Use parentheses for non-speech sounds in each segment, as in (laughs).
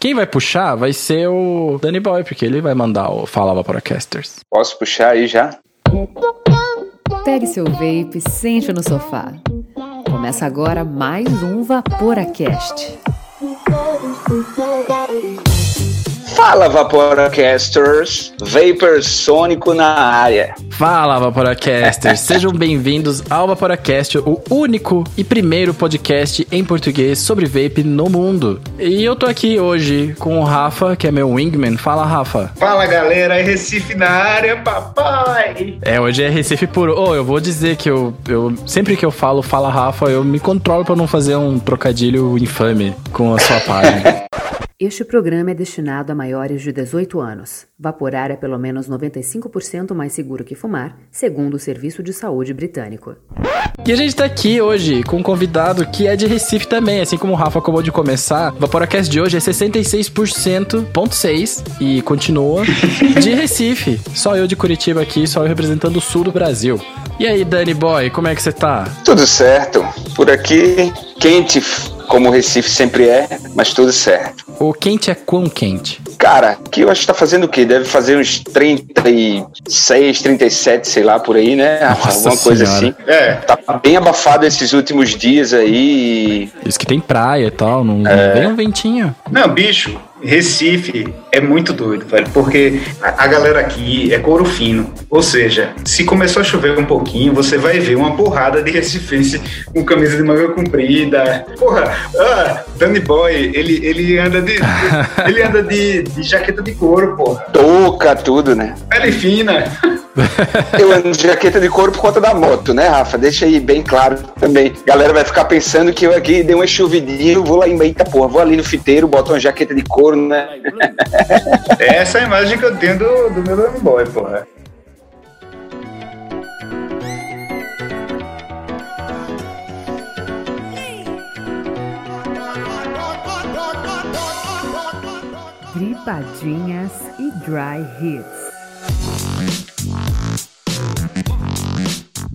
Quem vai puxar vai ser o Danny Boy, porque ele vai mandar o Fala Vaporacasters. Posso puxar aí já? Pegue seu vape, sente no sofá. Começa agora mais um Vaporacast. Fala Vaporacasters, Vapor Sônico na área. Fala Vaporacasters, sejam bem-vindos ao Vaporacast, o único e primeiro podcast em português sobre vape no mundo. E eu tô aqui hoje com o Rafa, que é meu wingman. Fala, Rafa. Fala galera, é Recife na área, papai! É, hoje é Recife puro. Oh, eu vou dizer que eu, eu sempre que eu falo Fala, Rafa, eu me controlo pra não fazer um trocadilho infame com a sua página. (laughs) Este programa é destinado a maiores de 18 anos. Vaporar é pelo menos 95% mais seguro que fumar, segundo o Serviço de Saúde Britânico. E a gente tá aqui hoje com um convidado que é de Recife também, assim como o Rafa acabou de começar. O Vaporacast de hoje é 66,6% e continua (laughs) de Recife. Só eu de Curitiba aqui, só eu representando o sul do Brasil. E aí, Danny Boy, como é que você tá? Tudo certo. Por aqui, quente como o Recife sempre é, mas tudo certo. O quente é quão quente? Cara, que eu acho que tá fazendo o quê? Deve fazer uns 36, 37, sei lá, por aí, né? Nossa Alguma coisa Senhora. assim. É, Tá bem abafado esses últimos dias aí. Isso que tem praia e tal, não, É. não vem um ventinho. não, bicho, Recife é muito doido, velho, porque a, a galera aqui é couro fino. Ou seja, se começou a chover um pouquinho, você vai ver uma porrada de recifense com camisa de manga comprida. Porra, ah, Danny Boy, ele, ele anda de. (laughs) ele anda de, de jaqueta de couro, porra. Touca, tudo, né? Pele fina. (laughs) Eu ando de jaqueta de couro por conta da moto, né, Rafa? Deixa aí bem claro também. Galera vai ficar pensando que eu aqui dei uma chuvidinha, eu vou lá em Eita porra, vou ali no fiteiro, boto uma jaqueta de couro, né? (laughs) Essa é a imagem que eu tenho do, do meu Danny Boy, porra. Dripadinhas e Dry Hits.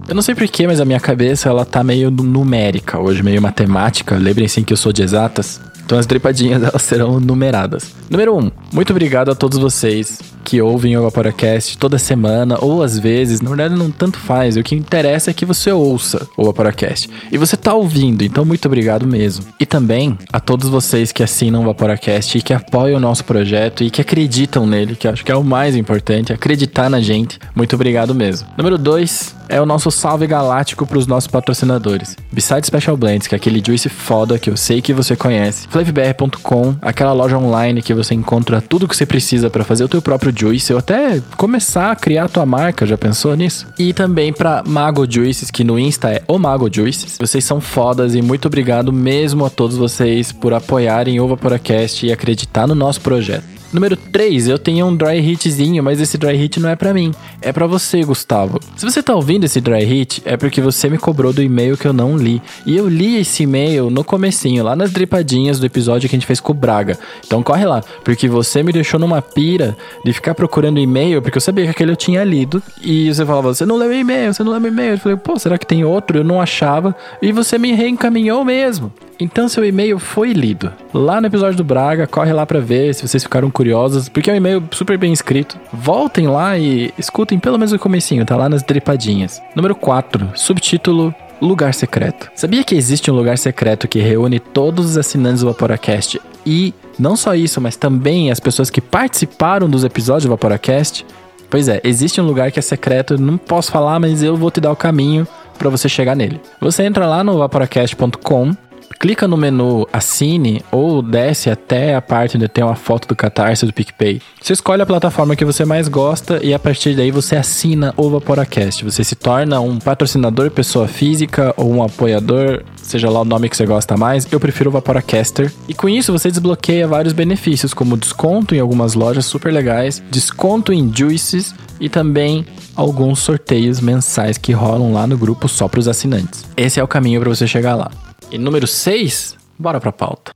Eu não sei porquê, mas a minha cabeça ela tá meio numérica hoje, meio matemática. Lembrem-se que eu sou de exatas. Então as dripadinhas (laughs) elas serão numeradas. Número 1. Um, muito obrigado a todos vocês que ouvem o Vaporacast toda semana ou às vezes. Na verdade não tanto faz. O que interessa é que você ouça o Vaporacast. E você tá ouvindo, então muito obrigado mesmo. E também a todos vocês que assinam o Vaporacast e que apoiam o nosso projeto e que acreditam nele, que acho que é o mais importante, acreditar na gente. Muito obrigado mesmo. Número 2 é o nosso salve galáctico para os nossos patrocinadores. Beside Special Blends, que é aquele juice foda que eu sei que você conhece. Flavbr.com, aquela loja online que você encontra tudo que você precisa para fazer o teu próprio juice ou até começar a criar a tua marca, já pensou nisso? E também para Mago Juices, que no Insta é o Mago Juices. Vocês são fodas e muito obrigado mesmo a todos vocês por apoiarem o Vaporacast e acreditar no nosso projeto. Número 3, eu tenho um dry hitzinho, mas esse dry hit não é pra mim, é pra você, Gustavo. Se você tá ouvindo esse dry hit, é porque você me cobrou do e-mail que eu não li. E eu li esse e-mail no comecinho, lá nas dripadinhas do episódio que a gente fez com o Braga. Então corre lá, porque você me deixou numa pira de ficar procurando e-mail, porque eu sabia que aquele eu tinha lido. E você falava, você não leu e-mail, você não leu e-mail. Eu falei, pô, será que tem outro? Eu não achava. E você me reencaminhou mesmo. Então seu e-mail foi lido. Lá no episódio do Braga, corre lá pra ver se vocês ficaram curiosos, porque é um e-mail super bem escrito. Voltem lá e escutem pelo menos o comecinho, tá lá nas dripadinhas. Número 4, subtítulo Lugar Secreto. Sabia que existe um lugar secreto que reúne todos os assinantes do Vaporacast e não só isso, mas também as pessoas que participaram dos episódios do Vaporacast? Pois é, existe um lugar que é secreto, não posso falar, mas eu vou te dar o caminho para você chegar nele. Você entra lá no vaporacast.com, clica no menu Assine ou desce até a parte onde tem uma foto do Catarse do PicPay. Você escolhe a plataforma que você mais gosta e a partir daí você assina o Vaporacast. Você se torna um patrocinador pessoa física ou um apoiador, seja lá o nome que você gosta mais. Eu prefiro o Vaporacaster. E com isso você desbloqueia vários benefícios, como desconto em algumas lojas super legais, desconto em juices e também alguns sorteios mensais que rolam lá no grupo só para os assinantes. Esse é o caminho para você chegar lá. E número 6, bora pra pauta.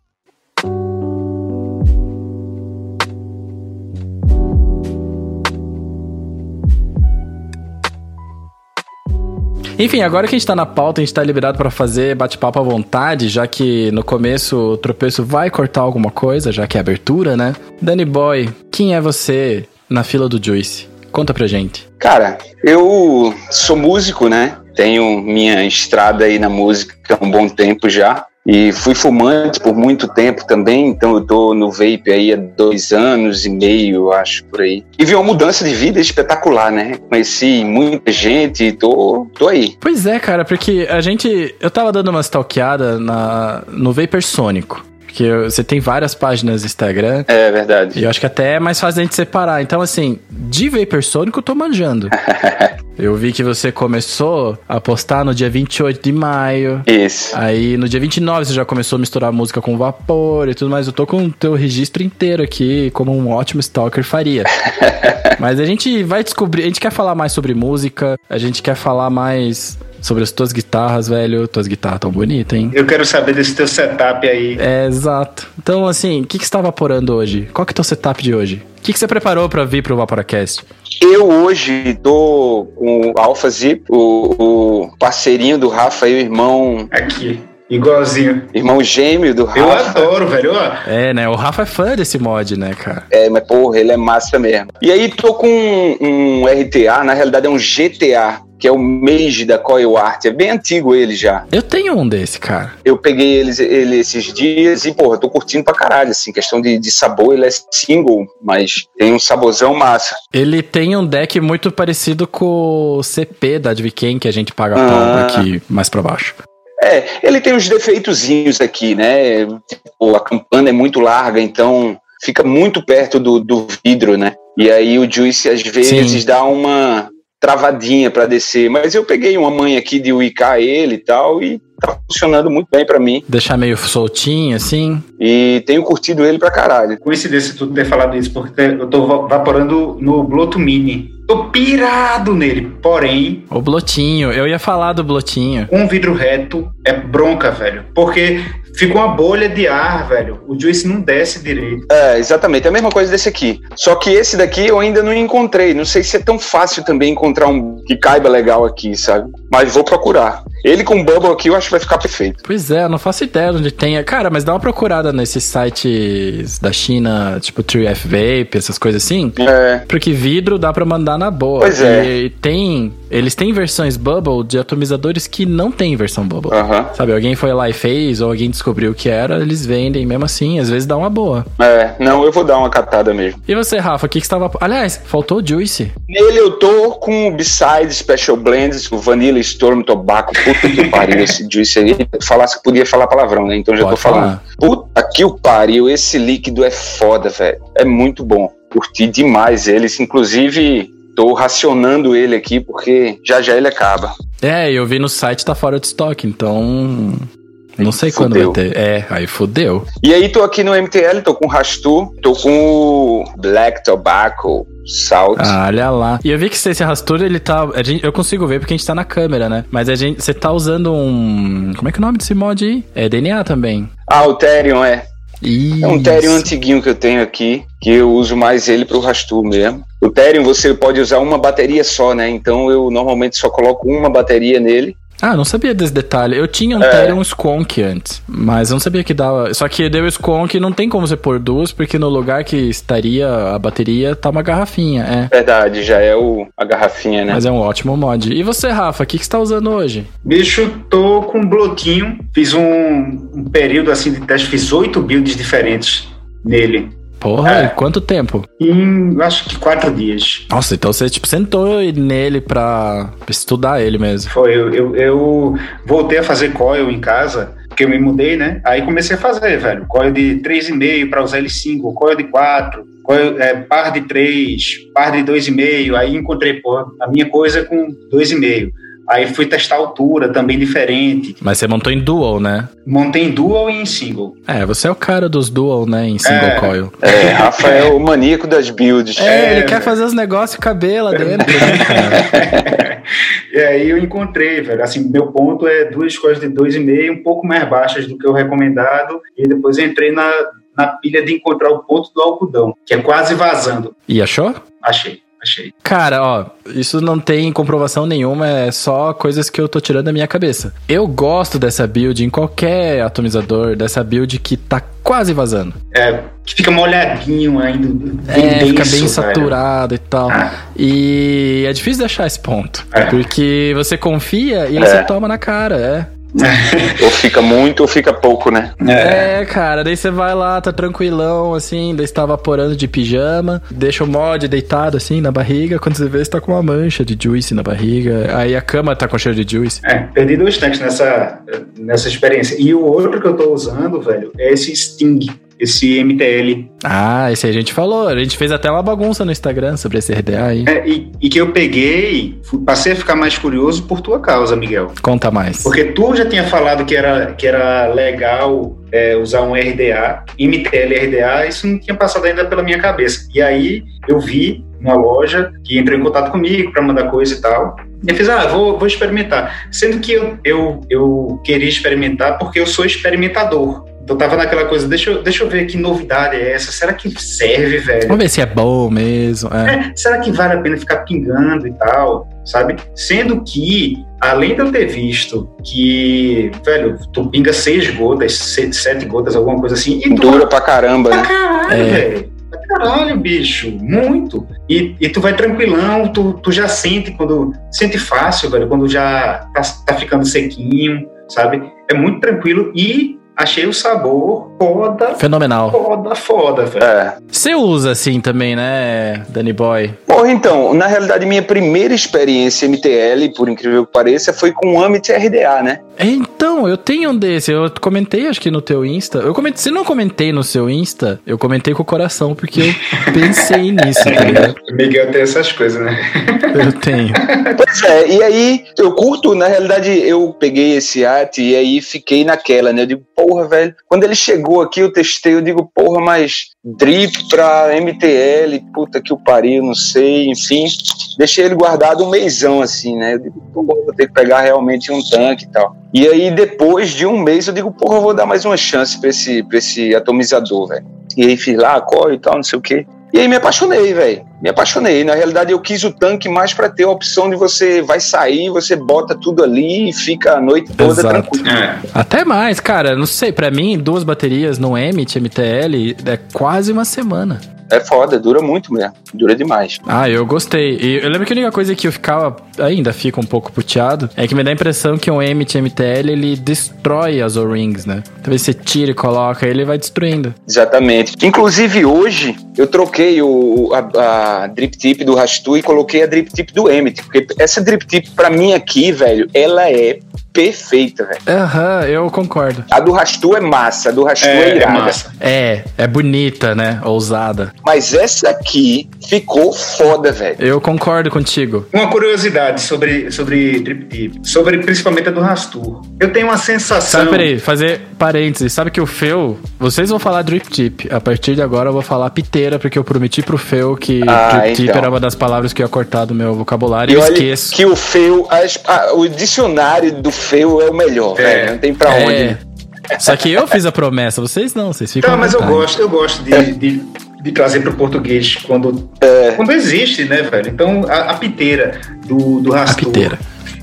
Enfim, agora que a gente tá na pauta, a gente tá liberado pra fazer bate-papo à vontade, já que no começo o tropeço vai cortar alguma coisa, já que é abertura, né? Danny Boy, quem é você na fila do Juice? Conta pra gente. Cara, eu sou músico, né? Tenho minha estrada aí na música há um bom tempo já. E fui fumante por muito tempo também, então eu tô no vape aí há dois anos e meio, acho, por aí. E vi uma mudança de vida espetacular, né? Conheci muita gente e tô, tô aí. Pois é, cara, porque a gente. Eu tava dando uma stalkeada na, no Vapor Sônico. Porque você tem várias páginas no Instagram. É verdade. E eu acho que até é mais fácil a gente separar. Então, assim, de Vapor Sônico eu tô manjando. (laughs) eu vi que você começou a postar no dia 28 de maio. Isso. Aí no dia 29 você já começou a misturar música com vapor e tudo mais. Eu tô com o teu registro inteiro aqui, como um ótimo stalker faria. (laughs) Mas a gente vai descobrir. A gente quer falar mais sobre música, a gente quer falar mais sobre as tuas guitarras, velho. Tuas guitarras tão bonitas, hein? Eu quero saber desse teu setup aí. É, exato. Então, assim, o que, que você tá vaporando hoje? Qual que é o teu setup de hoje? O que, que você preparou pra vir pro Vaporacast? Eu hoje tô com o Alpha Zip, o, o parceirinho do Rafa e o irmão. Aqui. Igualzinho. Irmão gêmeo do Rafa. Eu adoro, velho. É, né? O Rafa é fã desse mod, né, cara? É, mas porra, ele é massa mesmo. E aí tô com um, um RTA, na realidade é um GTA, que é o Mage da Coil Art. É bem antigo ele já. Eu tenho um desse, cara. Eu peguei ele, ele esses dias e, porra, tô curtindo pra caralho, assim. Questão de, de sabor, ele é single, mas tem um saborzão massa. Ele tem um deck muito parecido com o CP da Adviken, que a gente paga pau Ah. aqui mais pra baixo. É, ele tem uns defeitozinhos aqui, né? Tipo, a campana é muito larga, então fica muito perto do, do vidro, né? E aí o Juice às vezes Sim. dá uma travadinha pra descer. Mas eu peguei uma mãe aqui de uicar ele e tal, e tá funcionando muito bem pra mim. Deixar meio soltinho, assim. E tenho curtido ele pra caralho. Coincidência tu ter falado isso, porque eu tô va- vaporando no Bloto Mini. Tô pirado nele, porém, O blotinho. Eu ia falar do blotinho. um vidro reto é bronca, velho. Porque fica uma bolha de ar, velho. O juice não desce direito. É, exatamente, é a mesma coisa desse aqui. Só que esse daqui eu ainda não encontrei. Não sei se é tão fácil também encontrar um que caiba legal aqui, sabe? Mas vou procurar. Ele com bubble aqui eu acho que vai ficar perfeito. Pois é, eu não faço ideia onde tenha. Cara, mas dá uma procurada nesses sites da China, tipo 3F Vape, essas coisas assim. É, Porque vidro dá pra mandar na boa. Pois é. E tem. Eles têm versões Bubble de atomizadores que não tem versão Bubble. aham. Sabe, alguém foi lá e fez, ou alguém descobriu o que era, eles vendem mesmo assim, às vezes dá uma boa. É, não, eu vou dar uma catada mesmo. E você, Rafa, o que, que você tava. Aliás, faltou o Juice. Nele eu tô com o Beside Special Blends, o Vanilla Storm Tobacco. Puta que (laughs) pariu esse juice aí. Falasse que podia falar palavrão, né? Então já Pode tô falando. falar. Puta que o pariu, esse líquido é foda, velho. É muito bom. Curti demais eles. Inclusive, tô racionando ele aqui porque já já ele acaba. É, eu vi no site tá fora de estoque, então. Não sei quando Fudeu. vai ter. É, aí fudeu. E aí tô aqui no MTL, tô com Rastu, tô com o Black Tobacco Salt. Ah, olha lá. E eu vi que esse rastura, ele tá. gente- eu consigo ver porque a gente tá na câmera, né? Mas a gente. Você tá usando um. Como é que é o nome desse mod aí? É DNA também. Ah, o Therion, é. Isso. É um Therion antiguinho que eu tenho aqui, que eu uso mais ele pro Rastu mesmo. O Therion você pode usar uma bateria só, né? Então eu normalmente só coloco uma bateria nele. Ah, não sabia desse detalhe. Eu tinha um É. Therion Skonk antes, mas eu não sabia que dava. Só que deu Skonk não tem como você pôr duas, porque no lugar que estaria a bateria tá uma garrafinha, é. Verdade, já é o, a garrafinha, né? Mas é um ótimo mod. E você, Rafa, o que, que você tá usando hoje? Bicho, tô com um blotinho. Fiz um, um período assim de teste, fiz oito builds diferentes nele. Porra, É. e quanto tempo? Em acho que quatro dias. Nossa, então você tipo sentou nele pra estudar ele mesmo. Foi, eu, eu, eu voltei a fazer coil em casa, porque eu me mudei, né? Aí comecei a fazer, velho. Coil de 3,5 para usar ele single, coil de 4, coil, é, par de 3, par de 2,5. Aí encontrei, pô, a minha coisa com 2,5. Aí fui testar a altura, também diferente. Mas você montou em dual, né? Montei em dual e em single. É, você é o cara dos dual, né? Em single É. coil. É, Rafa é o maníaco das builds. É, É, ele quer fazer os negócios caber lá dentro, né, e aí eu encontrei, velho. Assim, meu ponto é duas coisas de 2,5, um pouco mais baixas do que o recomendado. E depois eu entrei na, na pilha de encontrar o ponto do algodão, que é quase vazando. E achou? Achei. Achei. Cara, ó, isso não tem comprovação nenhuma, é só coisas que eu tô tirando da minha cabeça. Eu gosto dessa build em qualquer atomizador, dessa build que tá quase vazando. É, que fica molhadinho ainda. Bem É, fica denso, bem velho. saturado e tal. Ah. E é difícil de achar esse ponto. É. Porque você confia e aí É. você toma na cara, é. Ou fica muito ou fica pouco, né? É. É, cara, daí você vai lá, tá tranquilão, assim, daí você tá vaporando de pijama, deixa o mod deitado, assim, na barriga, quando você vê, você tá com uma mancha de juice na barriga, aí a cama tá com cheiro de juice. É, perdi dois tanques nessa, nessa experiência. E o outro que eu tô usando, velho, é esse Sting, esse MTL. Ah, esse a gente falou, a gente fez até uma bagunça no Instagram sobre esse RDA aí. É, e, e que eu peguei, passei a ficar mais curioso por tua causa, Miguel. Conta mais. Porque tu já tinha falado que era, que era legal é, usar um RDA, MTL RDA, isso não tinha passado ainda pela minha cabeça. E aí eu vi uma loja que entrou em contato comigo para mandar coisa e tal. E eu fiz, ah, vou, vou experimentar. Sendo que eu, eu, eu queria experimentar porque eu sou experimentador. Então tava naquela coisa, deixa eu, deixa eu ver que novidade é essa. Será que serve, velho? Vamos ver se é bom mesmo. É. É, será que vale a pena ficar pingando e tal, sabe? Sendo que, além de eu ter visto que, velho, tu pinga seis gotas, se- sete gotas, alguma coisa assim, e tu Dura pra caramba, pra né? caralho, É. velho. Pra caralho, bicho. Muito. E, e tu vai tranquilão, tu, tu já sente quando. Sente fácil, velho, quando já tá, tá ficando sequinho, sabe? É muito tranquilo e achei o sabor foda, Fenomenal. foda, foda, velho. É. Você usa assim também, né, Danny Boy? Porra, então, na realidade, minha primeira experiência MTL, por incrível que pareça, foi com o Amit RDA, né? Então, eu tenho um desse. Eu comentei, acho que no teu Insta. Eu comentei, se não comentei no seu Insta, eu comentei com o coração, porque eu (laughs) pensei nisso, tá ligado? Miguel tem essas coisas, né? Eu tenho. (laughs) Pois é, e aí eu curto, na realidade, eu peguei esse at e aí fiquei naquela, né? Eu digo, porra, velho. Quando ele chegou aqui, eu testei, eu digo, porra, mas drip pra MTL, puta que o pariu, não sei, enfim. Deixei ele guardado um meizão, assim, né? Eu digo, pô, vou ter que pegar realmente um tanque e tal. E aí, depois de um mês, eu digo, porra, eu vou dar mais uma chance pra esse, pra esse atomizador, velho. E aí fiz lá, core e tal, não sei o quê. E aí me apaixonei, velho. Me apaixonei. Na realidade, eu quis o tanque mais pra ter a opção de você vai sair, você bota tudo ali e fica a noite toda Exato. tranquilo. É. Até mais, cara. Não sei, pra mim, duas baterias no Emit MTL é quase uma semana. É foda, dura muito mesmo. Dura demais. Ah, eu gostei. E eu lembro que a única coisa que eu ficava, ainda fica um pouco puteado, é que me dá a impressão que um Emit MTL ele destrói as O-rings, né? Talvez você tira e coloca, ele vai destruindo. Exatamente. Inclusive, hoje, eu troquei o, a, a drip tip do Rastu e coloquei a drip tip do Emmet. Porque essa drip tip, pra mim aqui, velho, ela é perfeita, velho. Aham, eu concordo. A do Rastu é massa, a do Rastu é, É, é irada. massa. É, é bonita, né? Ousada. Mas essa aqui ficou foda, velho. Eu concordo contigo. Uma curiosidade sobre, sobre Drip Tip, sobre principalmente a do Rastur. Eu tenho uma sensação. Sabe, peraí, fazer parênteses. Sabe que o Feu, vocês vão falar drip tip. A partir de agora eu vou falar piteira, porque eu prometi pro Feu que Ah, drip tip então. era uma das palavras que eu ia cortar do meu vocabulário E eu esqueço. que o Feu, as- a- o dicionário do Feu é o melhor, É. velho. Não tem pra É. onde. Só que eu fiz a promessa, vocês não, vocês ficam. À mas eu gosto, eu gosto de, de, de trazer para o português quando, É. quando existe, né, velho? Então, a, a piteira do, do A Rastur. piteira.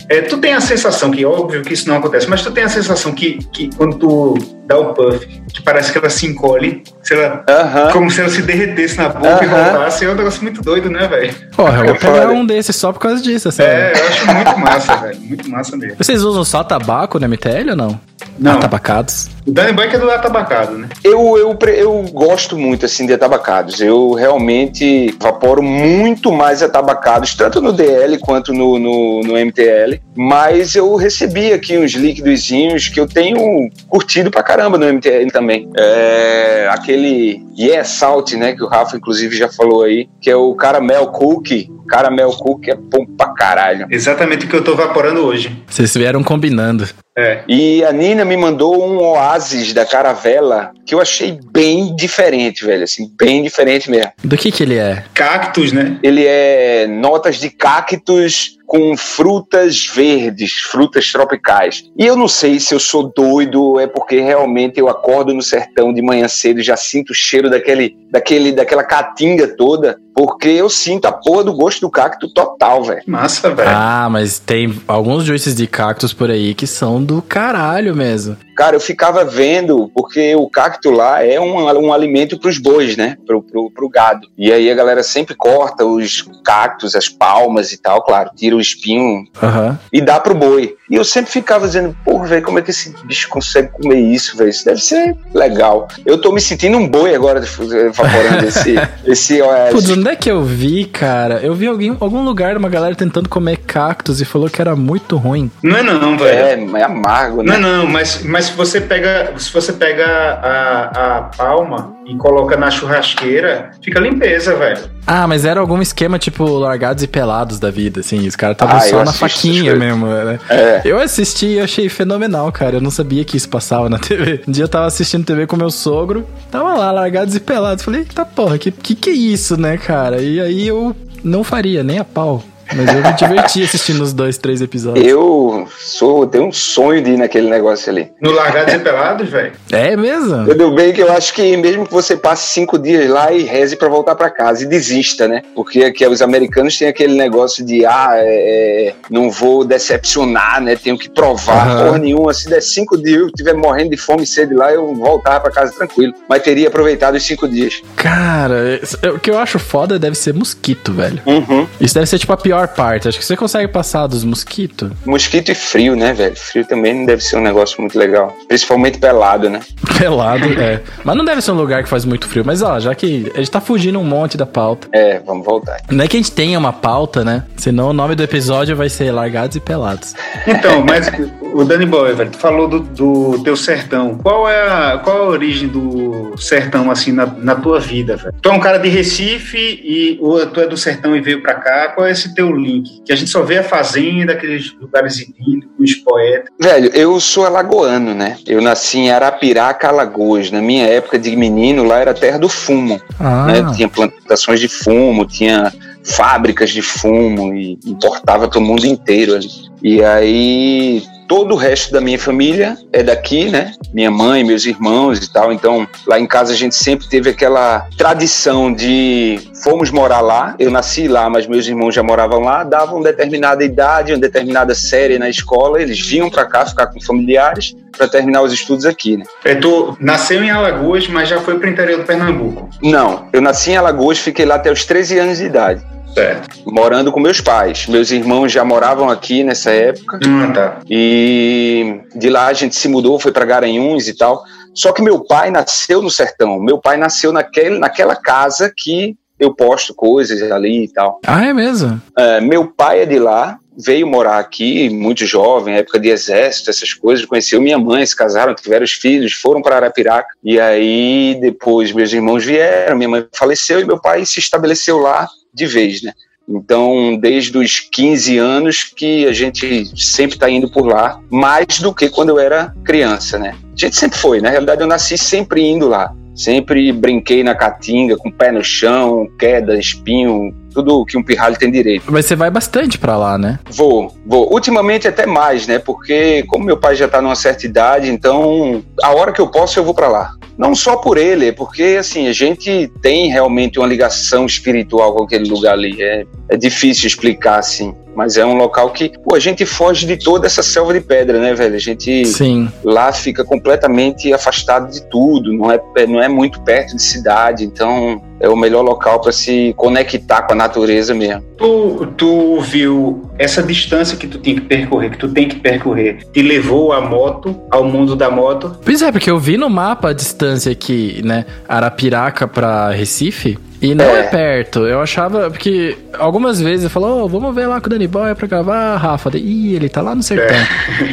É, tu tem a sensação que, óbvio que isso não acontece, mas tu tem a sensação que, que quando tu dá o puff, que parece que ela se encolhe, se ela, Aham. como se ela se derretesse na boca e Aham. voltasse, é um negócio muito doido, né, velho? Porra, eu vou É pegar um desses só por causa disso, assim. É, eu acho muito massa, velho. Muito massa mesmo. Vocês usam só tabaco no MTL ou não? Não. Atabacados. O Danny Boy que é do atabacado, né? Eu, eu, eu gosto muito assim de atabacados. Eu realmente vaporo muito mais atabacados, tanto no DL quanto no, no, no MTL. Mas eu recebi aqui uns líquidozinhos que eu tenho curtido pra caramba no MTL também. É, aquele Yeah Salt, né? Que o Rafa, inclusive, já falou aí, que é o Caramel Cookie. Caramel Cookie é bom pra caralho. Exatamente o que eu tô vaporando hoje. Vocês vieram combinando. É. E a Nina me mandou um Oasis da Caravela que eu achei bem diferente, velho. Assim, bem diferente mesmo. Do que que ele é? Cactus, né? Ele é notas de cactos com frutas verdes, frutas tropicais. E eu não sei se eu sou doido, é porque realmente eu acordo no sertão de manhã cedo, já sinto o cheiro daquele, daquele, daquela caatinga toda, porque eu sinto a porra do gosto do cacto total, velho. Massa, velho. Ah, mas tem alguns juices de cactos por aí que são do caralho mesmo. Cara, eu ficava vendo, porque o cacto lá é um, um alimento para os bois, né? Pro, pro, pro gado. E aí a galera sempre corta os cactos, as palmas e tal, claro, tira o espinho Aham. e dá pro boi. E eu sempre ficava dizendo, porra, velho, como é que esse bicho consegue comer isso, velho? Isso deve ser legal. Eu tô me sentindo um boi agora, evaporando esse, (laughs) esse oeste. Putz, onde é que eu vi, cara? Eu vi alguém, algum lugar, uma galera tentando comer cactos e falou que era muito ruim. Não é não, velho. É, é amargo, Não, né? não, mas, mas se você pega, se você pega a, a palma e coloca na churrasqueira, fica limpeza, velho. Ah, mas era algum esquema tipo largados e pelados da vida, assim. Os caras estavam Ah, só na faquinha mesmo, né? É. Eu assisti e achei fenomenal, cara. Eu não sabia que isso passava na (laughs) TV. Um dia eu tava assistindo TV com meu sogro, tava lá, largados e pelados. Falei, eita porra, que, que que é isso, né, cara? E aí eu não faria, nem a pau. Mas eu me diverti assistindo os dois, três episódios. Eu sou, tenho um sonho de ir naquele negócio ali. No Largados e Pelados, velho. É mesmo? Tudo bem que eu acho que mesmo que você passe cinco dias lá e reze pra voltar pra casa e desista, né? Porque aqui os americanos têm aquele negócio de ah, é, é, não vou decepcionar, né? Tenho que provar Aham. porra nenhuma. Se der cinco dias eu estiver morrendo de fome e sede lá, eu voltava pra casa tranquilo. Mas teria aproveitado os cinco dias. Cara, isso- o que eu acho foda deve ser mosquito, velho. Uhum. Isso deve ser tipo a pior parte. Acho que você consegue passar dos mosquitos. Mosquito e frio, né, velho? Frio também não deve ser um negócio muito legal. Principalmente pelado, né? (laughs) Pelado, é. Mas não deve ser um lugar que faz muito frio. Mas ó, já que a gente tá fugindo um monte da pauta. É, vamos voltar. Não é que a gente tenha uma pauta, né? Senão o nome do episódio vai ser Largados e Pelados. Então, mas o Danny Boy, velho, tu falou do, do teu sertão. Qual é, a, qual a origem do sertão, assim, na, na tua vida, velho? Tu é um cara de Recife e ou tu é do sertão e veio pra cá. Qual é esse teu link? Que a gente só vê a fazenda, aqueles lugares idílicos, poetas. Velho, eu sou alagoano, né? Eu nasci em Arapiraca, Alagoas. Na minha época de menino, lá era terra do fumo, Ah, né? Tinha plantações de fumo, tinha fábricas de fumo e importava para o mundo inteiro ali. E aí todo o resto da minha família é daqui, né? Minha mãe, meus irmãos e tal. Então, lá em casa a gente sempre teve aquela tradição de fomos morar lá. Eu nasci lá, mas meus irmãos já moravam lá. Davam determinada idade, uma determinada série na escola, eles vinham para cá ficar com familiares para terminar os estudos aqui, né? É, tu nasceu em Alagoas, mas já foi pro interior do Pernambuco. Não, eu nasci em Alagoas, fiquei lá até os 13 anos de idade. Certo. morando com meus pais. Meus irmãos já moravam aqui nessa época Ah, tá. e de lá a gente se mudou, foi para Garanhuns e tal. Só que meu pai nasceu no sertão. Meu pai nasceu naquele, naquela casa que eu posto coisas ali e tal. ah, é mesmo? É, meu pai é de lá, veio morar aqui, muito jovem, época de exército, essas coisas. Conheceu minha mãe, se casaram, tiveram os filhos, foram para Arapiraca. E aí depois meus irmãos vieram, minha mãe faleceu e meu pai se estabeleceu lá de vez, né? Então, desde os 15 anos que a gente sempre está indo por lá, mais do que quando eu era criança, né? A gente sempre foi, na realidade eu nasci sempre indo lá. Sempre brinquei na caatinga, com o pé no chão, queda, espinho, tudo que um pirralho tem direito. Mas você vai bastante pra lá, né? Vou, vou. Ultimamente até mais, né? Porque como meu pai já tá numa certa idade, então a hora que eu posso eu vou para lá. Não só por ele, é porque assim, a gente tem realmente uma ligação espiritual com aquele lugar ali. É, é difícil explicar assim. Mas é um local que, pô, a gente foge de toda essa selva de pedra, né, velho? A gente Sim. lá fica completamente afastado de tudo, não é, não é muito perto de cidade, então é o melhor local para se conectar com a natureza mesmo. Tu, tu viu essa distância que tu tinha que percorrer, que tu tem que percorrer, te levou a moto ao mundo da moto? Pois é, porque eu vi no mapa a distância aqui, né? Arapiraca pra Recife. E não é. É. perto. Eu achava. Porque algumas vezes eu falo, "Ô, vamos ver lá com o Danny Boy pra gravar, Rafa. Ih, ele tá lá no sertão.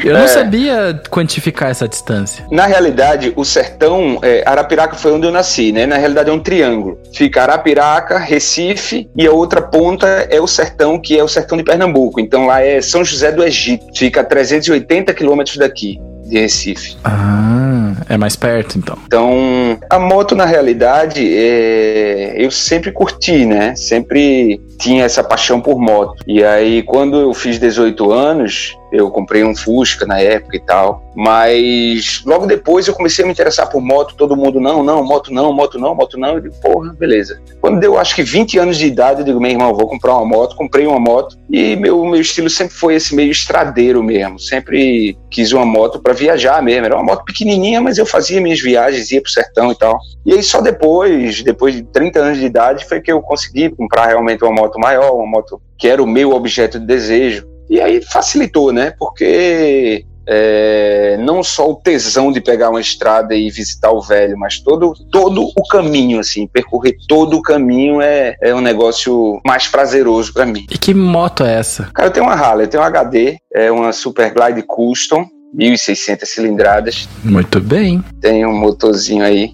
Eu não É. sabia quantificar essa distância. Na realidade, o sertão, é, Arapiraca foi onde eu nasci, né? Na realidade é um triângulo. Fica Arapiraca, Recife e a outra ponta é o sertão, que é o sertão de Pernambuco. Então lá é São José do Egito, fica a 380 quilômetros daqui. De Recife. Ah, é mais perto então. Então, a moto, na realidade, é... eu sempre curti, né? Sempre tinha essa paixão por moto. E aí, quando eu fiz 18 anos, eu comprei um Fusca na época e tal. Mas logo depois eu comecei a me interessar por moto. Todo mundo, não, não, moto não, moto não, moto não. Eu digo, porra, beleza. Quando deu acho que 20 anos de idade, eu digo, meu irmão, vou comprar uma moto. Comprei uma moto. E meu, meu estilo sempre foi esse meio estradeiro mesmo. Sempre quis uma moto para viajar mesmo. Era uma moto pequenininha, mas eu fazia minhas viagens, ia pro sertão e tal. E aí só depois, depois de 30 anos de idade, foi que eu consegui comprar realmente uma moto maior, uma moto que era o meu objeto de desejo. E aí facilitou, né? Porque é, não só o tesão de pegar uma estrada e visitar o velho, mas todo, todo o caminho, assim, percorrer todo o caminho é, é um negócio mais prazeroso para mim. E que moto é essa? Cara, eu tenho uma Harley, eu tenho uma HD, é uma Super Glide Custom, 1.600 cilindradas. Muito bem. Tem um motorzinho aí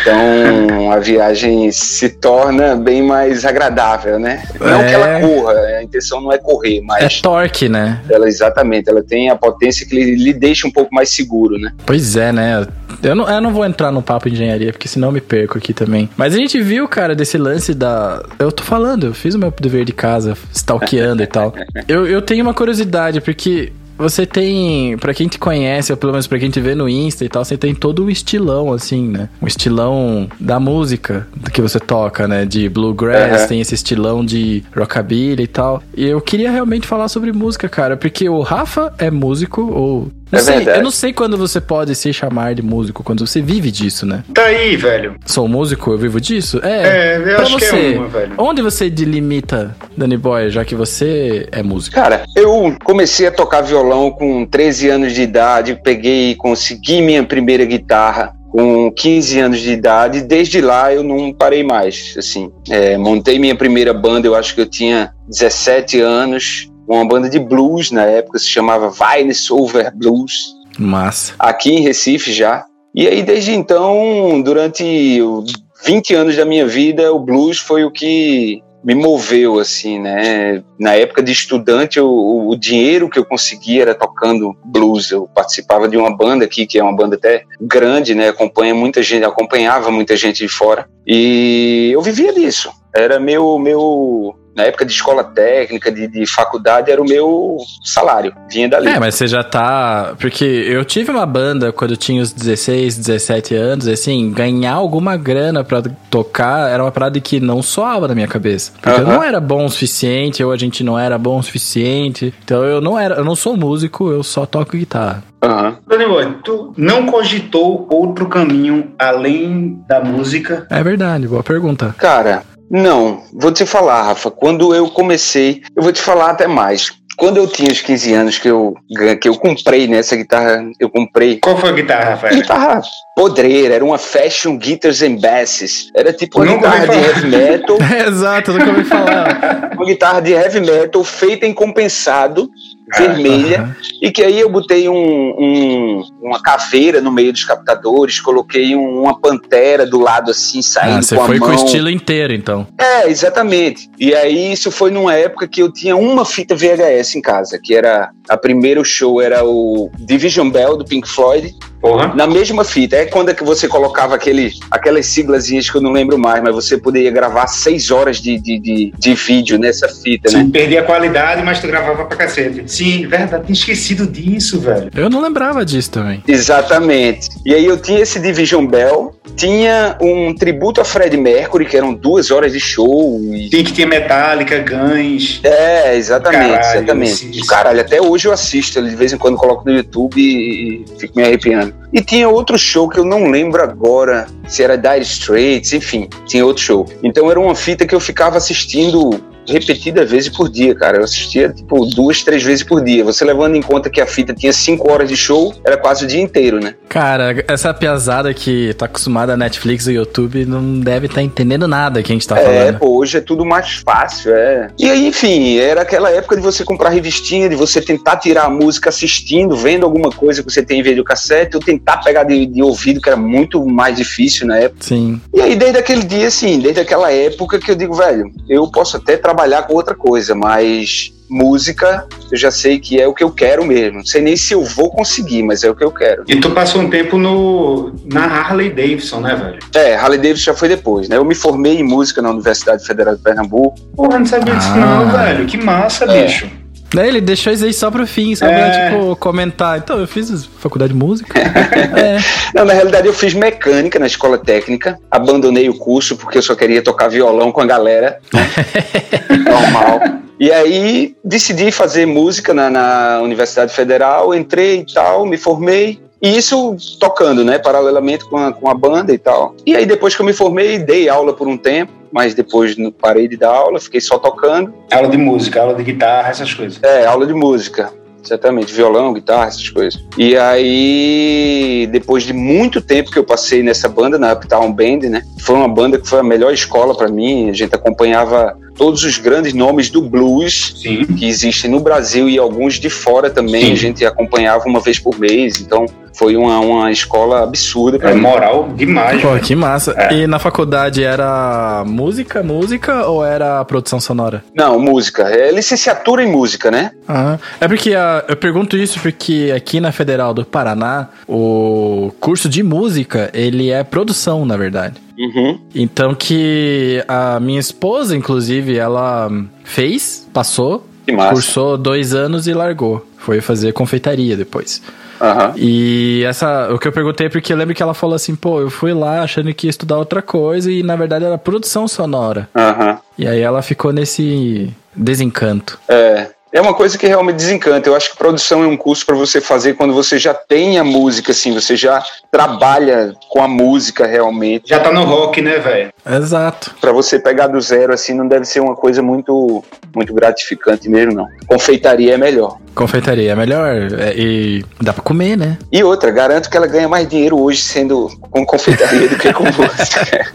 então a viagem se torna bem mais agradável, né? Não É. que ela corra, a intenção não é correr, É mas torque, né? ela exatamente, ela tem a potência que lhe, lhe deixa um pouco mais seguro, né? Pois é, né? Eu não, eu não vou entrar no papo de engenharia, porque senão eu me perco aqui também. Mas a gente viu, cara, desse lance da. Eu tô falando, eu fiz o meu dever de casa, stalkeando e tal. (laughs) Eu, eu tenho uma curiosidade, porque. Você tem, pra quem te conhece, ou pelo menos pra quem te vê no Insta e tal, você tem todo o estilão, assim, né? O estilão da música que você toca, né? De bluegrass, Aham. tem esse estilão de rockabilly e tal. E eu queria realmente falar sobre música, cara, porque o Rafa é músico, ou. Não É sei, verdade. eu não sei quando você pode se chamar de músico, quando você vive disso, né? Tá aí, velho. Sou músico, eu vivo disso? É, eu pra acho que você, é uma, velho. Onde você delimita, Danny Boy, já que você é músico? Cara, eu comecei a tocar violão com 13 anos de idade, peguei e consegui minha primeira guitarra com 15 anos de idade, e desde lá eu não parei mais, assim, é, montei minha primeira banda, eu acho que eu tinha 17 anos, uma banda de blues na época, se chamava Vines Over Blues, Massa. aqui em Recife já. E aí, desde então, durante os 20 anos da minha vida, o blues foi o que me moveu, assim, né? Na época de estudante, eu- o dinheiro que eu conseguia era tocando blues. Eu participava de uma banda aqui, que é uma banda até grande, né? Acompanha muita gente, acompanhava muita gente de fora. E eu vivia disso. Era meu, meu na época de escola técnica, de, de faculdade, era o meu salário. Vinha dali. É, mas você já tá. Porque eu tive uma banda quando eu tinha os 16, 17 anos, e assim, ganhar alguma grana pra tocar era uma parada que não soava na minha cabeça. Porque eu não era bom o suficiente, ou a gente não era bom o suficiente. Então eu não era, eu não sou músico, eu só toco guitarra. Aham. Dani Boy, tu não cogitou outro caminho além da música? É verdade, boa pergunta. Cara, não. Vou te falar, Rafa. Quando eu comecei, eu vou te falar até mais. Quando eu tinha os 15 anos que eu, que eu comprei nessa guitarra, eu comprei Qual foi a guitarra, Rafael? guitarra podreira, era uma Fashion Guitars and Basses. Era tipo uma guitarra de heavy metal, É, (laughs) exato, eu nunca ouvi falar. (laughs) uma guitarra de heavy metal feita em compensado, vermelha, Aham. e que aí eu botei um, um- uma caveira no meio dos captadores, coloquei um- uma pantera do lado assim, saindo Ah, você com a foi mão. com o estilo inteiro, então. É, exatamente. E aí isso foi numa época que eu tinha uma fita VHS em casa, que era a primeiro show era o Division Bell do Pink Floyd, Porra. na mesma fita. É quando é que você colocava aquele, aquelas siglazinhas que eu não lembro mais, mas você poderia gravar seis horas de, de, de, de vídeo nessa fita, né? Sim, perdi a qualidade, mas tu gravava pra cacete. Sim, verdade, tinha esquecido disso, velho. Eu não lembrava disso também. Exatamente. E aí eu tinha esse Division Bell, tinha um tributo a Fred Mercury, que eram duas horas de show. E... Tem que ter Metallica, Guns. É, exatamente, Caralho, exatamente. Caralho, até hoje eu assisto, de vez em quando coloco no YouTube e, e fico me arrepiando. E tinha outro show que eu não lembro agora se era Dire Straits, enfim, tinha outro show. Então era uma fita que eu ficava assistindo repetidas vezes por dia, cara. Eu assistia, tipo, duas, três vezes por dia. Você levando em conta que a fita tinha cinco horas de show, era quase o dia inteiro, né? Cara, essa piazada que tá acostumada a Netflix e YouTube não deve estar entendendo nada que a gente tá É, falando. pô, hoje é tudo mais fácil, é. E aí, enfim, era aquela época de você comprar revistinha, de você tentar tirar a música assistindo, vendo alguma coisa que você tem em videocassete, ou tentar pegar de, de ouvido, que era muito mais difícil na época. Sim. E aí, desde aquele dia, assim, desde aquela época que eu digo, velho, eu posso até trabalhar com outra coisa, mas música, eu já sei que é o que eu quero mesmo. Não sei nem se eu vou conseguir, mas é o que eu quero. E tu passou um tempo no, na Harley Davidson, né, velho? É, Harley Davidson já foi depois, né? Eu me formei em música na Universidade Federal de Pernambuco. Porra, não sabia disso não, Ah. velho. Que massa, É. bicho. Né, ele deixou isso aí só pro fim, só pra, É. tipo, comentar. Então, eu fiz faculdade de música. (laughs) é. Não, na realidade eu fiz mecânica na escola técnica, abandonei o curso porque eu só queria tocar violão com a galera. (laughs) Normal. E aí decidi fazer música na, na Universidade Federal, entrei e tal, me formei. E isso tocando, né? Paralelamente com a, com a banda e tal. E aí depois que eu me formei, dei aula por um tempo, mas depois parei de dar aula, fiquei só tocando. Aula de música, aula de guitarra, essas coisas. É, aula de música. Exatamente, violão, guitarra, essas coisas. E aí, depois de muito tempo que eu passei nessa banda, na Uptown Band, né? Foi uma banda que foi a melhor escola para mim. A gente acompanhava todos os grandes nomes do blues Sim. que existem no Brasil e alguns de fora também. Sim. A gente acompanhava uma vez por mês. Então, foi uma, uma escola absurda É mim. moral demais. Pô, que massa. É. E na faculdade era música, música ou era produção sonora? Não, música. É licenciatura em música, né? Ah, é porque ah, eu pergunto isso porque aqui na Federal do Paraná, o curso de música, ele é produção, na verdade. Uhum. Então que a minha esposa, inclusive, ela fez, passou, cursou dois anos e largou. Foi fazer confeitaria depois. Aham. E essa, o que eu perguntei é porque eu lembro que ela falou assim, pô, eu fui lá achando que ia estudar outra coisa e na verdade era produção sonora. Aham. E aí ela ficou nesse desencanto. É. É uma coisa que realmente desencanta. Eu acho que produção é um curso para você fazer quando você já tem a música, assim, você já trabalha com a música realmente. Já tá no rock, né, velho? Exato. Para você pegar do zero, assim, não deve ser uma coisa muito, muito gratificante mesmo, não. Confeitaria é melhor. Confeitaria é melhor é, e dá pra comer, né? E outra, garanto que ela ganha mais dinheiro hoje sendo com confeitaria do que com (laughs) música.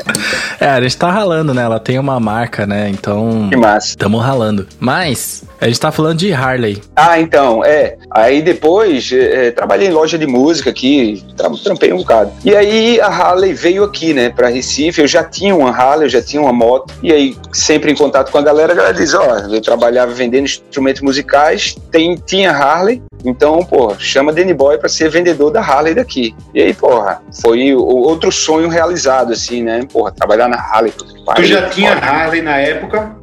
É, a gente tá ralando, né? Ela tem uma marca, né? Então, que massa. tamo ralando. Mas, a gente tá falando de Harley. Ah, então, é. Aí depois é, trabalhei em loja de música aqui, tra- trampei um bocado. E aí a Harley veio aqui, né, pra Recife. Eu já tinha uma Harley, eu já tinha uma moto. E aí, sempre em contato com a galera, a galera diz: Ó, eu trabalhava vendendo instrumentos musicais, tem, tinha Harley. Então, pô, chama Danny Boy pra ser vendedor da Harley daqui. E aí, porra, foi o outro sonho realizado, assim, né? Porra, trabalhar na Harley. Tu já tinha foda. Harley na época?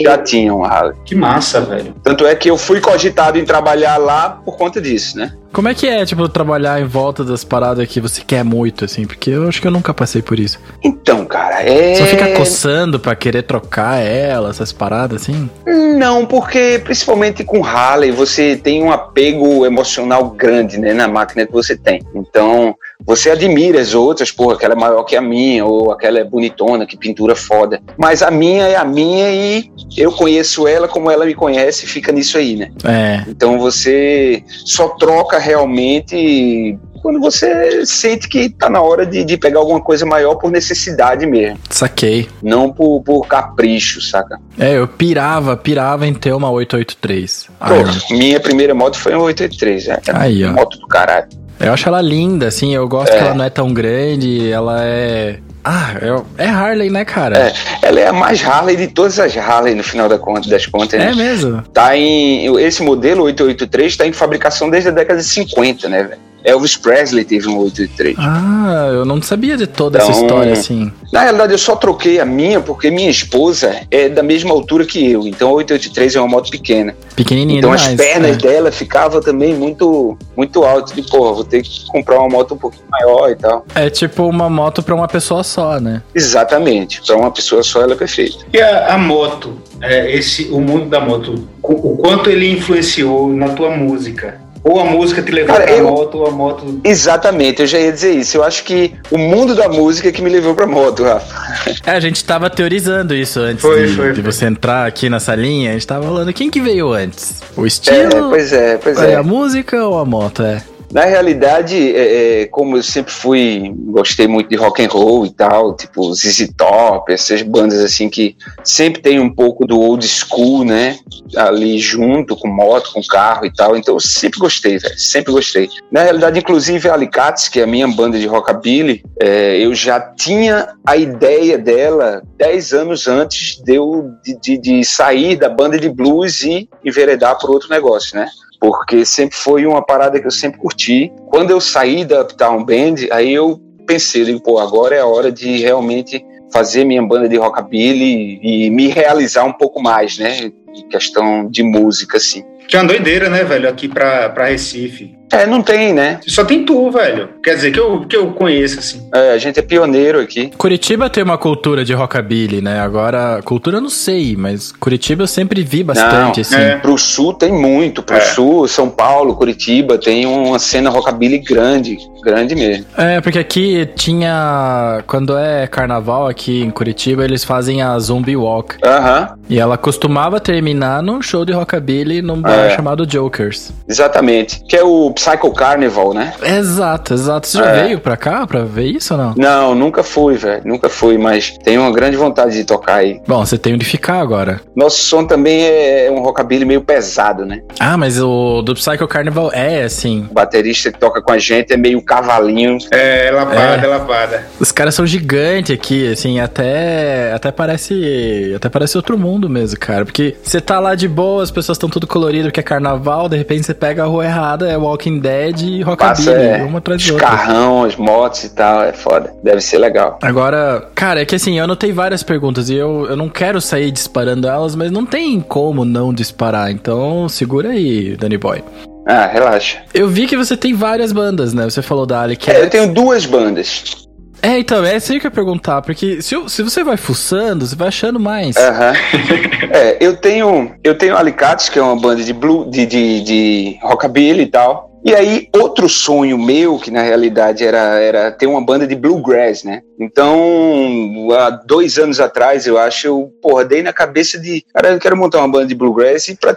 Já tinha uma Harley. Que massa, velho. Tanto é que eu fui cogitado em trabalhar lá por conta disso, né? Como é que é, tipo, trabalhar em volta das paradas que você quer muito, assim? Porque eu acho que eu nunca passei por isso. Então, cara, é. Você fica coçando pra querer trocar ela, essas paradas, assim? Não, porque principalmente com Harley você tem um apego emocional grande, né, na máquina que você tem. Então, você admira as outras, porra, aquela é maior que a minha, ou aquela é bonitona, que pintura foda. Mas a minha é a minha e eu conheço ela como ela me conhece e fica nisso aí, né? É. Então você só troca realmente quando você sente que tá na hora de, de pegar alguma coisa maior por necessidade mesmo, Saquei. não por, por capricho, saca? É, eu pirava, pirava em ter uma 883. Pô, minha primeira moto foi uma 883, é Aí, ó. moto do caralho. Eu acho ela linda, assim, eu gosto É. que ela não é tão grande, ela é. Ah, é, é Harley, né, cara? É, ela é a mais Harley de todas as Harley no final da conta, das contas, né? É mesmo. Tá em, esse modelo 883 está em fabricação desde a década de 50, né, velho? Elvis Presley teve um 883. Ah, eu não sabia de toda essa Então- história, assim. Na realidade, eu só troquei a minha porque minha esposa é da mesma altura que eu. Então, a 883 é uma moto pequena. Pequenininha Então, demais. as pernas é. dela ficavam também muito, muito altas. De, pô, vou ter que comprar uma moto um pouquinho maior e tal. É tipo uma moto pra uma pessoa só, né? Exatamente. Para uma pessoa só, ela é perfeita. E a, a moto, é, esse, o mundo da moto, o quanto ele influenciou na tua música? Ou a música te levou Cara, pra eu- moto, ou a moto. Exatamente, eu já ia dizer isso. Eu acho que o mundo da música é que me levou pra moto, Rafa. É, a gente tava teorizando isso antes Foi, de, foi, de foi. você entrar aqui nessa linha. A gente tava falando quem que veio antes? O É, estilo? pois é, pois é. é. a música ou a moto? É. Na realidade, é, é, como eu sempre fui, gostei muito de rock and roll e tal, tipo ZZ Top, essas bandas assim que sempre tem um pouco do old school, né? Ali junto com moto, com carro e tal. Então eu sempre gostei, velho, sempre gostei. Na realidade, inclusive a Alicates, que é a minha banda de rockabilly, é, eu já tinha a ideia dela 10 anos antes de eu de, de, de sair da banda de blues e enveredar por outro negócio, né? Porque sempre foi uma parada que eu sempre curti. Quando eu saí da Uptown Band, aí eu pensei, digo, pô, agora é a hora de realmente fazer minha banda de rockabilly e me realizar um pouco mais, né, em questão de música, assim. Que é uma doideira, né, velho, aqui pra, pra Recife. É, não tem, né? Só tem tu, velho. Quer dizer, que eu, que eu conheço, assim. É, a gente é pioneiro aqui. Curitiba tem uma cultura de rockabilly, né? Agora, cultura eu não sei, mas Curitiba eu sempre vi bastante, não, assim. É. Pro sul tem muito. Pro é. sul, São Paulo, Curitiba, tem uma cena rockabilly grande. Grande mesmo. É, porque aqui tinha. Quando é carnaval aqui em Curitiba, eles fazem a Zombie Walk. Aham. Uh -huh. E ela costumava terminar num show de rockabilly num bar é. chamado Jokers. Exatamente. Que é o Psycho Carnival, né? Exato, exato. Você já é. veio pra cá pra ver isso ou não? Não, nunca fui, velho. Nunca fui, mas tenho uma grande vontade de tocar aí. Bom, você tem onde ficar agora. Nosso som também é um rockabilly meio pesado, né? Ah, mas o do Psycho Carnival é assim. O baterista que toca com a gente é meio cavalinho. É, lapada, é. lapada. Os caras são gigantes aqui, assim, até até parece até parece outro mundo mesmo, cara, porque você tá lá de boa, as pessoas estão tudo colorido porque é carnaval, de repente você pega a rua errada, é Walking Dead e Rockabilly, é, uma atrás de outra. carrão, as motos e tal, é foda. Deve ser legal. Agora, cara, é que assim, eu anotei várias perguntas e eu, eu não quero sair disparando elas, mas não tem como não disparar, então segura aí, Danny Boy. Ah, relaxa. Eu vi que você tem várias bandas, né? Você falou da Ali É, eu tenho duas bandas. É, então, é isso que eu ia perguntar, porque se, se você vai fuçando, você vai achando mais. Aham. Uhum. é, eu tenho, eu tenho Alicates, que é uma banda de blue, de, de, de rockabilly e tal. E aí, outro sonho meu, que na realidade era, era ter uma banda de bluegrass, né? Então, há dois anos atrás, eu acho, eu, porra, dei na cabeça de, cara, eu quero montar uma banda de bluegrass e pra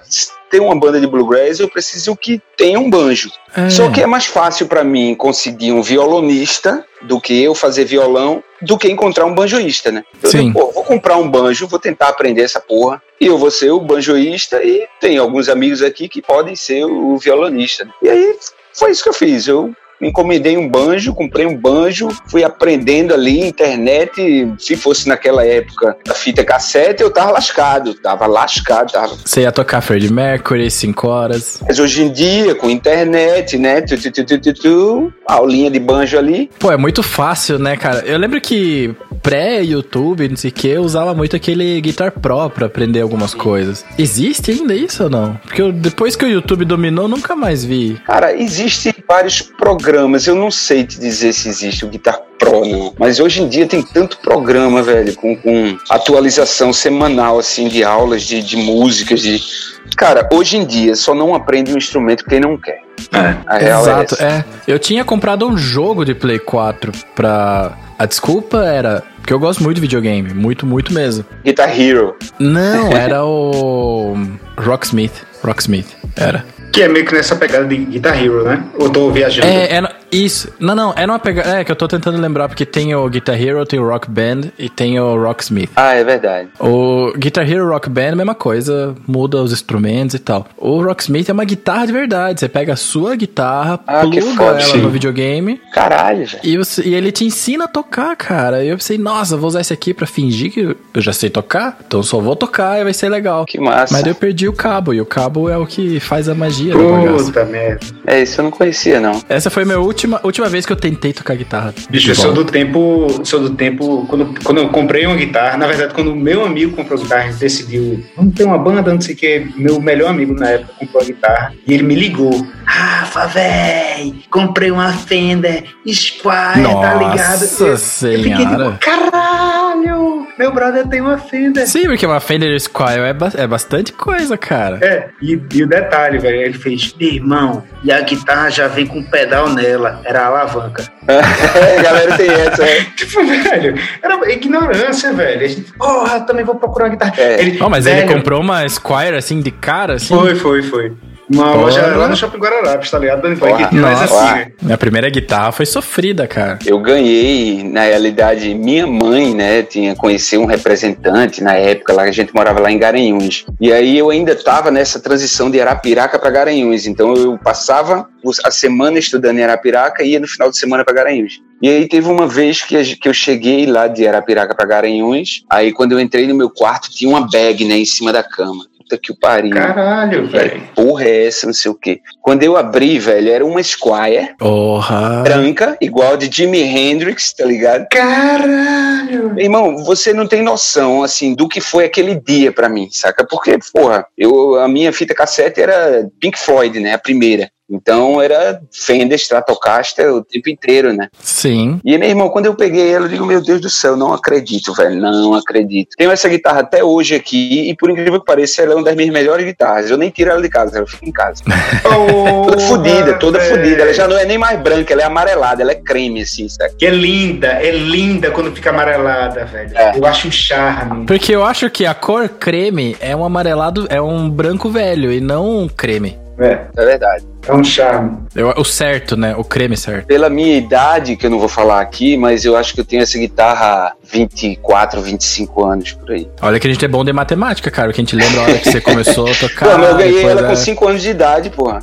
ter uma banda de bluegrass eu preciso que tenha um banjo. É. Só que é mais fácil para mim conseguir um violonista do que eu fazer violão do que encontrar um banjoísta, né? Eu Sim. Digo, vou comprar um banjo, vou tentar aprender essa porra e eu vou ser o banjoísta e tem alguns amigos aqui que podem ser o violonista. E aí foi isso que eu fiz. Eu encomendei um banjo, comprei um banjo, fui aprendendo ali, internet, se fosse naquela época a fita cassete, eu tava lascado, tava lascado, tava. Você ia tocar Freddie Mercury, 5 horas. Mas hoje em dia, com internet, né, tu, tu, tu, tu, tu, tu, aulinha de banjo ali. Pô, é muito fácil, né, cara? Eu lembro que pré-YouTube, não sei o que, eu usava muito aquele Guitar Pro pra aprender algumas coisas. Existe ainda isso ou não? Porque eu, depois que o YouTube dominou, nunca mais vi. Cara, existe vários programas, eu não sei te dizer se existe o Guitar Pro, não. Mas hoje em dia tem tanto programa, velho, com, com atualização semanal, assim, de aulas de, de músicas, de... Cara, hoje em dia só não aprende um instrumento quem não quer. É, exato, é, é. Eu tinha comprado um jogo de Play 4 pra... A desculpa era porque eu gosto muito de videogame, muito, muito mesmo. Guitar Hero. Não, (laughs) era o Rocksmith. Rocksmith, era. Que é meio que nessa pegada de Guitar Hero, né? Ou tô viajando? É, é isso. Não, não, é uma pegada. É que eu tô tentando lembrar, porque tem o Guitar Hero, tem o Rock Band e tem o Rocksmith. Ah, é verdade. O Guitar Hero Rock Band é a mesma coisa, muda os instrumentos e tal. O Rocksmith é uma guitarra de verdade. Você pega a sua guitarra, ah, pluga foda, ela sim. no videogame. Caralho, já. E, você, e ele te ensina a tocar, cara. E eu pensei, nossa, vou usar esse aqui pra fingir que eu já sei tocar, então só vou tocar e vai ser legal. Que massa. Mas eu perdi o cabo, e o cabo é o que faz a magia Puta merda. É, isso eu não conhecia, não. Essa foi a minha última, última vez que eu tentei tocar guitarra. Bicho, eu sou do tempo. Sou do tempo. Quando, quando eu comprei uma guitarra, na verdade, quando o meu amigo comprou a guitarra, a gente decidiu, vamos ter uma banda, não sei o que. Meu melhor amigo na época comprou a guitarra e ele me ligou. Rafa, véi, comprei uma Fender Squire, tá ligado? Nossa senhora. Eu fiquei tipo, caralho, meu brother tem uma Fender. Sim, porque uma Fender Squire é, ba é bastante coisa, cara. É, e, e o detalhe, velho, ele fez, irmão, e a guitarra já vem com pedal nela, era a alavanca. é, (laughs) galera tem essa, é. (laughs) tipo, velho, era ignorância, velho. A gente, porra, também vou procurar uma guitarra. É. Ele, oh, mas velho, ele comprou uma Squire, assim, de cara, assim? Foi, foi, foi. Uma loja lá no Shopping Guararapes, tá ligado, Dani? Que Nossa, assim, minha primeira guitarra foi sofrida, cara. Eu ganhei, na realidade, minha mãe, né, tinha conhecido um representante na época lá, a gente morava lá em Garanhuns. E aí eu ainda tava nessa transição de Arapiraca para Garanhuns, então eu passava a semana estudando em Arapiraca e ia no final de semana para Garanhuns. E aí teve uma vez que, que eu cheguei lá de Arapiraca para Garanhuns, aí quando eu entrei no meu quarto tinha uma bag, né, em cima da cama puta que o pariu. Caralho, velho. Porra é essa, não sei o quê. Quando eu abri, velho, era uma Squire. Porra. Branca, igual de Jimi Hendrix, tá ligado? Caralho. Irmão, você não tem noção, assim, do que foi aquele dia para mim, saca? Porque, porra, eu, a minha fita cassete era Pink Floyd, né? A primeira. Então era Fender Stratocaster o tempo inteiro, né? Sim. E meu irmão, quando eu peguei ela, eu digo, meu Deus do céu, não acredito, velho, não acredito. Tenho essa guitarra até hoje aqui e por incrível que pareça, ela é uma das minhas melhores guitarras. Eu nem tiro ela de casa, ela fica em casa. (laughs) Oh, toda fodida, toda fodida. Ela já não é nem mais branca, ela é amarelada, ela é creme, assim, sabe? Que é linda, é linda quando fica amarelada, velho. É. Eu acho um charme. Porque eu acho que a cor creme é um amarelado, é um branco velho e não um creme. É. É verdade. É um charme. Eu, o certo, né? O creme certo. Pela minha idade, que eu não vou falar aqui, mas eu acho que eu tenho essa guitarra há 24, 25 anos por aí. Olha que a gente é bom de matemática, cara. Que a gente lembra a hora que você começou a (laughs) tocar. Pô, eu ganhei ela é... com 5 anos de idade, porra.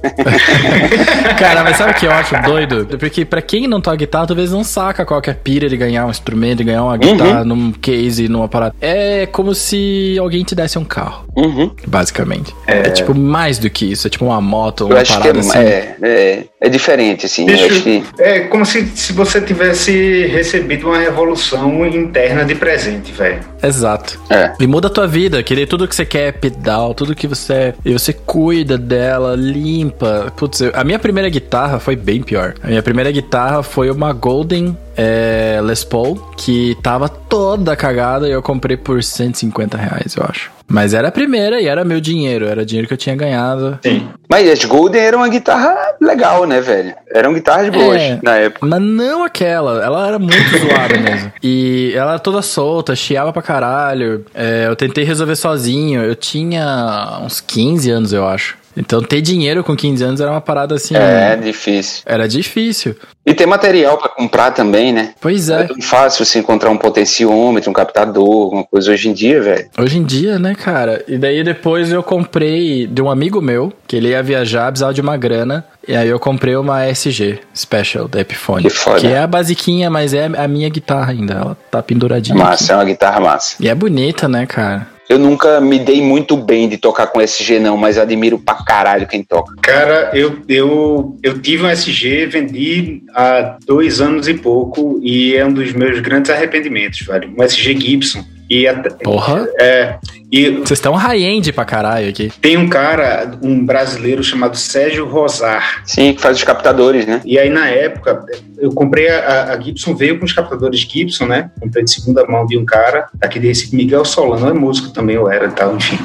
(laughs) Cara, mas sabe o que eu acho doido? Porque pra quem não toca guitarra, talvez não saca qual que é a pira de ganhar um instrumento, de ganhar uma guitarra uhum. num case, numa parada. É como se alguém te desse um carro. Uhum. Basicamente. É... é... tipo mais do que isso. É tipo uma moto, uma eu acho parada que é, assim. É, é, é diferente, assim. Deixa, que... É como se, se você tivesse recebido uma revolução interna de presente, velho. Exato. É. E muda a tua vida, que tudo que você quer é pedal, tudo que você. E você cuida dela, limpa. Putz, a minha primeira guitarra foi bem pior. A minha primeira guitarra foi uma Golden é, Les Paul, que tava toda cagada e eu comprei por 150 reais, eu acho. Mas era a primeira e era meu dinheiro, era dinheiro que eu tinha ganhado. Sim. Mas as Golden era uma guitarra legal, né, velho? Eram guitarras boas é, na época. Mas não aquela, ela era muito (laughs) zoada mesmo. E ela era toda solta, chiava pra caralho. É, eu tentei resolver sozinho, eu tinha uns 15 anos, eu acho. Então ter dinheiro com 15 anos era uma parada assim. É, difícil. Era difícil. E ter material para comprar também, né? Pois é. É tão fácil você encontrar um potenciômetro, um captador, alguma coisa hoje em dia, velho. Hoje em dia, né, cara? E daí depois eu comprei de um amigo meu, que ele ia viajar, precisava de uma grana. E aí eu comprei uma SG Special da Epiphone. Que foda. Que é a basiquinha, mas é a minha guitarra ainda. Ela tá penduradinha. Massa, aqui. é uma guitarra massa. E é bonita, né, cara? Eu nunca me dei muito bem de tocar com SG, não, mas admiro pra caralho quem toca. Cara, eu, eu, eu tive um SG, vendi há dois anos e pouco, e é um dos meus grandes arrependimentos, velho. Um SG Gibson. E até, Porra! É. E Vocês estão high-end pra caralho aqui. Tem um cara, um brasileiro chamado Sérgio Rosar. Sim, que faz os captadores, né? E aí, na época, eu comprei a, a Gibson, veio com os captadores Gibson, né? Comprei de segunda mão de um cara, aqui de Recife, Miguel Solano, é músico também, eu era e tal, enfim.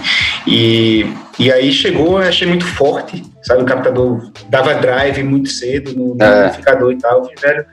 E, e aí chegou, eu achei muito forte, sabe? O captador dava drive muito cedo no, no é. amplificador e tal. Eu falei, velho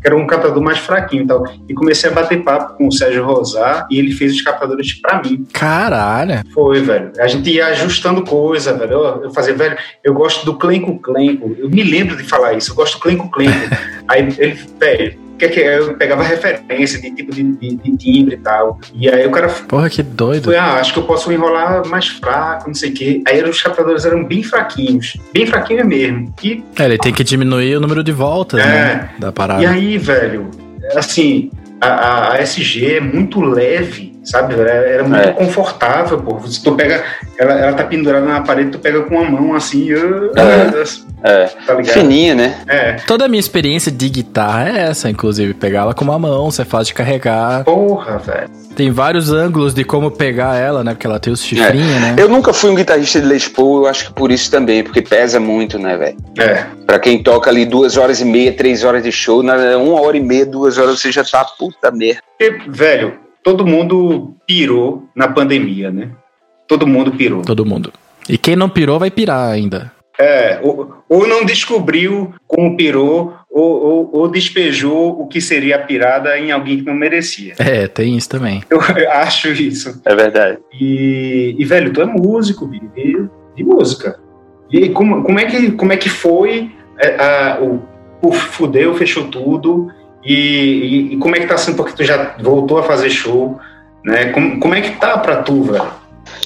que era um captador mais fraquinho e tal. E comecei a bater papo com o Sérgio Rosar e ele fez os captadores para mim. Caralho! Foi, velho. A gente ia ajustando coisa, velho. Eu, eu fazia, velho, eu gosto do clenco clenco. Eu me lembro de falar isso, eu gosto do clenco clenco. (laughs) Aí ele, velho, que, é que eu pegava referência de tipo de, de, de, timbre e tal. E aí o cara. Porra, que doido. Foi, ah, acho que eu posso enrolar mais fraco, não sei o quê. Aí os captadores eram bem fraquinhos. Bem fraquinhos mesmo. E, é, ele tem que diminuir o número de voltas, é, né? Da parada. E aí, velho, assim, a, a SG é muito leve sabe? Era, era muito é. confortável, pô. Se tu pega, ela, ela tá pendurada na parede, tu pega com a mão assim, uh, é. é. Tá ligado? Fininha, né? É. Toda a minha experiência de guitarra é essa, inclusive, pegar ela com uma mão, você faz de carregar. Porra, velho. Tem vários ângulos de como pegar ela, né? Porque ela tem os chifrinhos, é. né? Eu nunca fui um guitarrista de Les Paul, eu acho que por isso também, porque pesa muito, né, velho? É. Pra quem toca ali duas horas e meia, três horas de show, na uma hora e meia, duas horas, você já tá puta merda. E, velho, todo mundo pirou na pandemia, né? Todo mundo pirou. Todo mundo. E quem não pirou vai pirar ainda. É, ou, ou não descobriu como pirou, ou, ou, ou, despejou o que seria a pirada em alguém que não merecia. É, tem isso também. Eu (laughs) acho isso. É verdade. E, e velho, tu é músico, vive de música. E aí, como, como, é, que, como é que foi é, a, o, o Fudeu, fechou tudo, e, e, e, como é que tá sendo, porque tu já voltou a fazer show, né? Como, como é que tá pra tu, velho?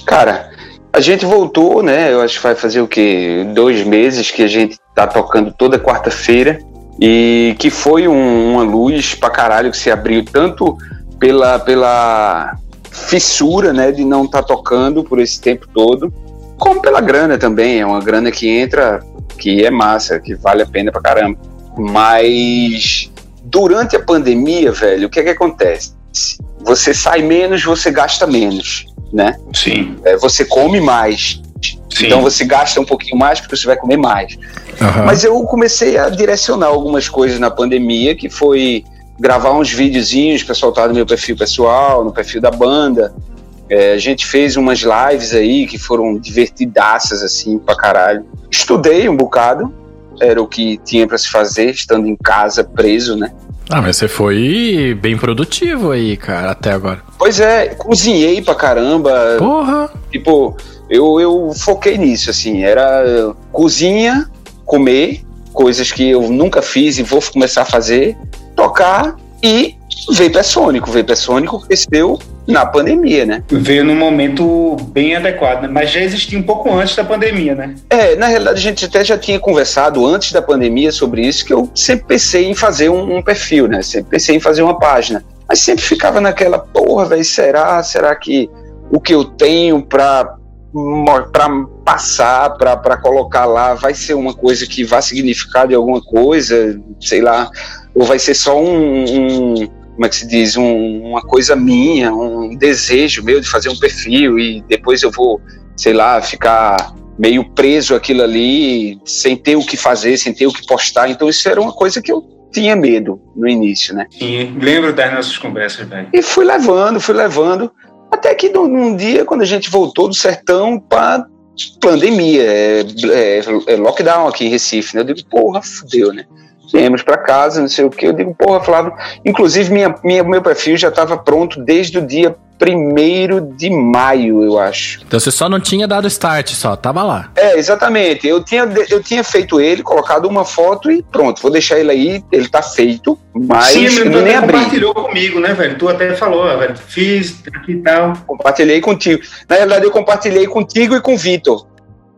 Cara, a gente voltou, né? Eu acho que vai fazer o quê? Dois meses que a gente tá tocando toda quarta-feira e que foi um, uma luz pra caralho que se abriu tanto pela, pela fissura, né, de não estar tá tocando por esse tempo todo, como pela grana também, é uma grana que entra, que é massa, que vale a pena pra caramba. Mas durante a pandemia, velho, o que é que acontece? Você sai menos, você gasta menos, né? Sim. É, você come mais. Sim. Então você gasta um pouquinho mais porque você vai comer mais. Uhum. Mas eu comecei a direcionar algumas coisas na pandemia, que foi gravar uns videozinhos para soltar no meu perfil pessoal, no perfil da banda. É, a gente fez umas lives aí que foram divertidaças, assim, pra caralho. Estudei um bocado, era o que tinha para se fazer, estando em casa, preso, né? Ah, mas você foi bem produtivo aí, cara, até agora. Pois é, cozinhei pra caramba. Porra! Tipo, eu, eu foquei nisso, assim, era cozinha, comer, coisas que eu nunca fiz e vou começar a fazer, tocar e Vape é Sônico. Vape é Sônico cresceu na pandemia, né? Veio num momento bem adequado, né? mas já existia um pouco antes da pandemia, né? É, na realidade a gente até já tinha conversado antes da pandemia sobre isso, que eu sempre pensei em fazer um, um perfil, né? Sempre pensei em fazer uma página. Mas sempre ficava naquela, porra, velho, será? Será que o que eu tenho para para passar, para colocar lá, vai ser uma coisa que vai significar de alguma coisa, sei lá, ou vai ser só um, um como é que se diz, um, uma coisa minha, um desejo meu de fazer um perfil e depois eu vou, sei lá, ficar meio preso aquilo ali, sem ter o que fazer, sem ter o que postar. Então isso era uma coisa que eu tinha medo no início, né? Sim, lembro das nossas conversas, velho. E fui levando, fui levando, até que num dia, quando a gente voltou do sertão para pandemia, é, é, é, lockdown aqui em Recife, né? Eu digo, porra, fudeu, né? Viemos para casa, não sei o que. Eu digo, porra, Flávio. Inclusive, minha, minha, meu perfil já estava pronto desde o dia 1 de maio, eu acho. Então você só não tinha dado start, só tava lá. É, exatamente. Eu tinha, eu tinha feito ele, colocado uma foto e pronto, vou deixar ele aí, ele tá feito, mas Sim, eu tu nem abri. compartilhou comigo, né, velho? Tu até falou, velho, fiz aqui e tal. Compartilhei contigo. Na verdade, eu compartilhei contigo e com o Vitor.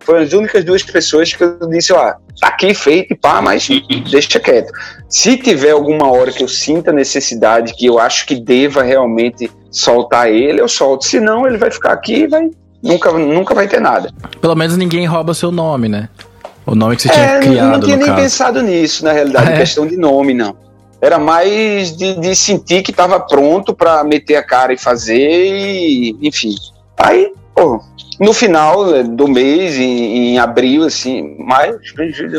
Foram as únicas duas pessoas que eu disse, ó, tá aqui feito e pá, mas (laughs) deixa quieto. Se tiver alguma hora que eu sinta necessidade, que eu acho que deva realmente soltar ele, eu solto. Senão, ele vai ficar aqui e vai, nunca, nunca vai ter nada. Pelo menos ninguém rouba seu nome, né? O nome que você é, tinha criado. Eu não tinha nem caso. pensado nisso, na realidade, ah, é? questão de nome, não. Era mais de, de sentir que estava pronto para meter a cara e fazer, e, enfim. Aí, pô, no final né, do mês, em, em abril, assim, maio,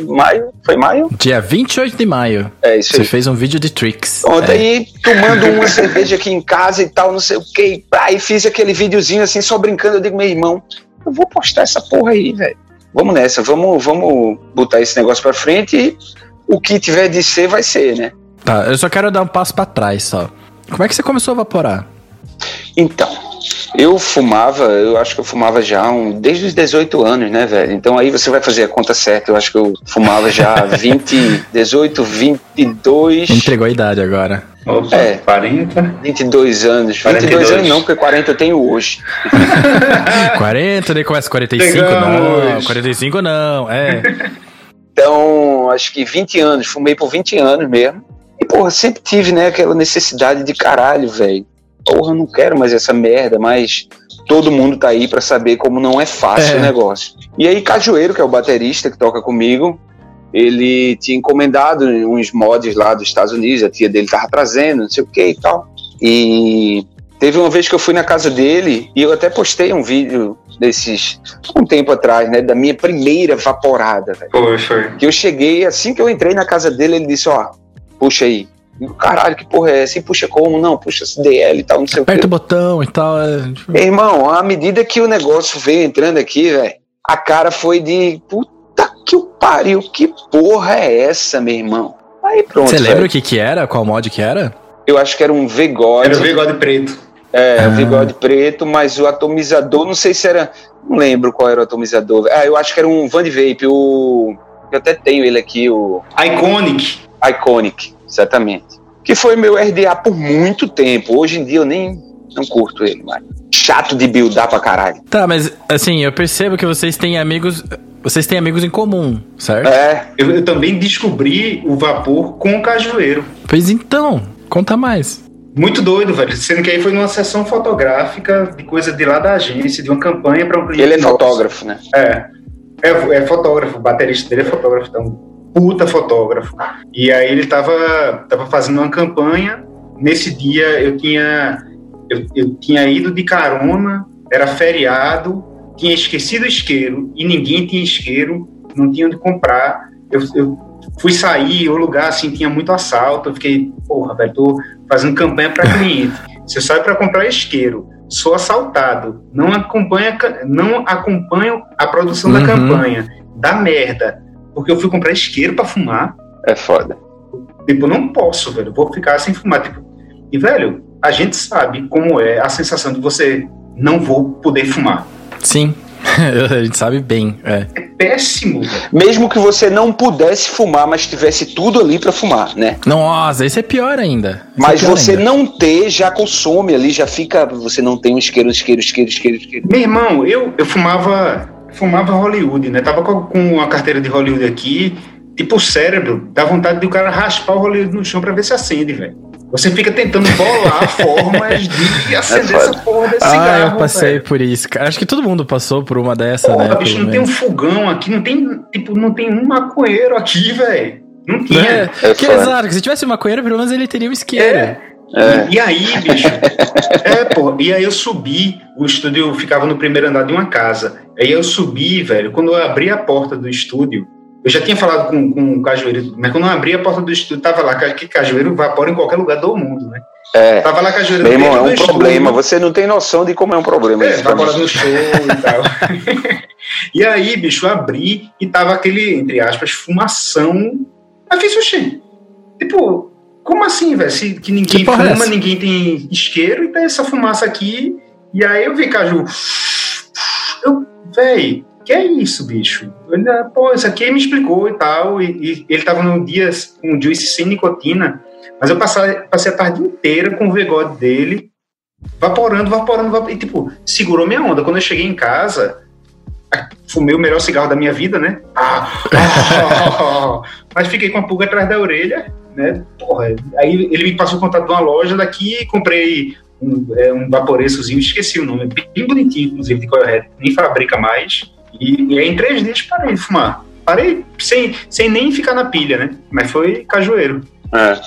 maio, foi maio? Dia 28 de maio. É isso Você aí. fez um vídeo de tricks. Ontem é. tomando uma (laughs) cerveja aqui em casa e tal, não sei o que. Aí fiz aquele videozinho assim, só brincando. Eu digo, meu irmão, eu vou postar essa porra aí, velho. Vamos nessa, vamos, vamos botar esse negócio pra frente e o que tiver de ser, vai ser, né? Tá, eu só quero dar um passo para trás só. Como é que você começou a vaporar? Então, eu fumava, eu acho que eu fumava já um, desde os 18 anos, né, velho? Então aí você vai fazer a conta certa. Eu acho que eu fumava já 20, 18, 22. Entregou a idade agora. Opa, é, 40? 22 anos. 42. 22 anos não, porque 40 eu tenho hoje. (laughs) 40, daí começa 45, Pegamos. não. 45 não, é. Então, acho que 20 anos, fumei por 20 anos mesmo. E, porra, sempre tive, né, aquela necessidade de caralho, velho porra, não quero mais essa merda, mas todo mundo tá aí para saber como não é fácil é. o negócio. E aí, Cajueiro, que é o baterista que toca comigo, ele tinha encomendado uns mods lá dos Estados Unidos, a tia dele tava trazendo, não sei o que e tal. E teve uma vez que eu fui na casa dele e eu até postei um vídeo desses um tempo atrás, né, da minha primeira vaporada, velho. Poxa. Que eu cheguei assim que eu entrei na casa dele, ele disse, ó, puxa aí, caralho, que porra é essa? E puxa como? Não, puxa CDL e tal, não sei Aperta o quê. Aperta o botão e tal. É... Tipo- irmão, à medida que o negócio veio entrando aqui, velho, a cara foi de puta que o pariu, que porra é essa, meu irmão? Aí pronto. Você lembra o que que era? Qual mod que era? Eu acho que era um V-God. Era o V-God preto. É, Ah. o bigode preto, mas o atomizador, não sei se era. Não lembro qual era o atomizador. Ah, eu acho que era um Van de Vape, o. Eu até tenho ele aqui, o Iconic. Iconic, exatamente. Que foi meu RDA por muito tempo. Hoje em dia eu nem não curto ele, mais. Chato de buildar pra caralho. Tá, mas assim, eu percebo que vocês têm amigos. Vocês têm amigos em comum, certo? É, Eu, eu também descobri o vapor com o cajueiro. Pois então, conta mais. Muito doido, velho. Sendo que aí foi numa sessão fotográfica de coisa de lá da agência, de uma campanha para um cliente. ele é nosso. fotógrafo, né? É. é. É fotógrafo, o baterista dele é fotógrafo, então, puta fotógrafo. E aí ele tava, tava fazendo uma campanha. Nesse dia eu tinha, eu, eu tinha ido de carona, era feriado, tinha esquecido o isqueiro e ninguém tinha isqueiro, não tinha onde comprar. Eu, eu fui sair, o lugar assim tinha muito assalto. Eu fiquei, porra, velho, tô fazendo campanha para (laughs) cliente. Você sai para comprar isqueiro, sou assaltado, não acompanha, não acompanho a produção da Uhum. campanha, dá merda, porque eu fui comprar isqueiro para fumar. É foda. Tipo, não posso, velho, vou ficar sem fumar. Tipo, e velho, a gente sabe como é a sensação de você não vou poder fumar. Sim. (laughs) a gente sabe bem. É. É péssimo, velho. Mesmo que você não pudesse fumar, mas tivesse tudo ali pra fumar, né? Nossa, isso é pior ainda. Isso é Mas pior você ainda. não ter, já consome ali, já fica. Você não tem um isqueiro, isqueiro, isqueiro, isqueiro, isqueiro. Meu irmão, eu, eu fumava fumava Hollywood, né? Tava com, com a carteira de Hollywood aqui, tipo o cérebro, dá vontade de o cara raspar o Hollywood no chão pra ver se acende, velho. Você fica tentando bolar (laughs) formas de acender É essa porra desse Ah, cigarro. eu passei velho. por isso. cara. Acho que todo mundo passou por uma dessa, Porra, né? bicho, pelo não tem um menos. fogão aqui, não tem, tipo, não tem um maconheiro aqui, velho. Não tinha. É, É que exato, que se tivesse uma coeira, pelo menos ele teria um isqueiro. É. É. E aí, bicho? (laughs) é, pô. E aí eu subi, o estúdio ficava no primeiro andar de uma casa. Aí eu subi, velho. Quando eu abri a porta do estúdio, eu já tinha falado com, com o Cajueiro, mas quando eu abri a porta do estúdio, tava lá, que Cajueiro evapora em qualquer lugar do mundo, né? É. Tava lá Cajueiro Meu irmão, é um do estúdio. problema. Você não tem noção de como é um problema É, mim. no show e tal. (laughs) e aí, bicho, eu abri e tava aquele, entre aspas, fumação. Aí fiz, oxi, tipo, como assim, velho? Que ninguém Que é fuma, ninguém tem isqueiro e tem essa fumaça aqui. E aí eu vi Caju. Eu, véi, que é isso, bicho? Eu, Pô, isso aqui me explicou e tal. E, e ele tava num dia com juice sem nicotina. Mas eu passei, passei a tarde inteira com o bigode dele, vaporando, vaporando, vaporando. E, tipo, segurou minha onda. Quando eu cheguei em casa, fumei o melhor cigarro da minha vida, né? Ah, ah, (laughs) mas fiquei com a pulga atrás da orelha, né? Porra, aí ele me passou o contato de uma loja daqui, comprei um, é, um vaporeçozinho, esqueci o nome, bem bonitinho, inclusive, de Coilhead, nem fabrica mais. E, e aí em três dias parei de fumar. Parei sem, sem nem ficar na pilha, né? Mas foi cajueiro. É.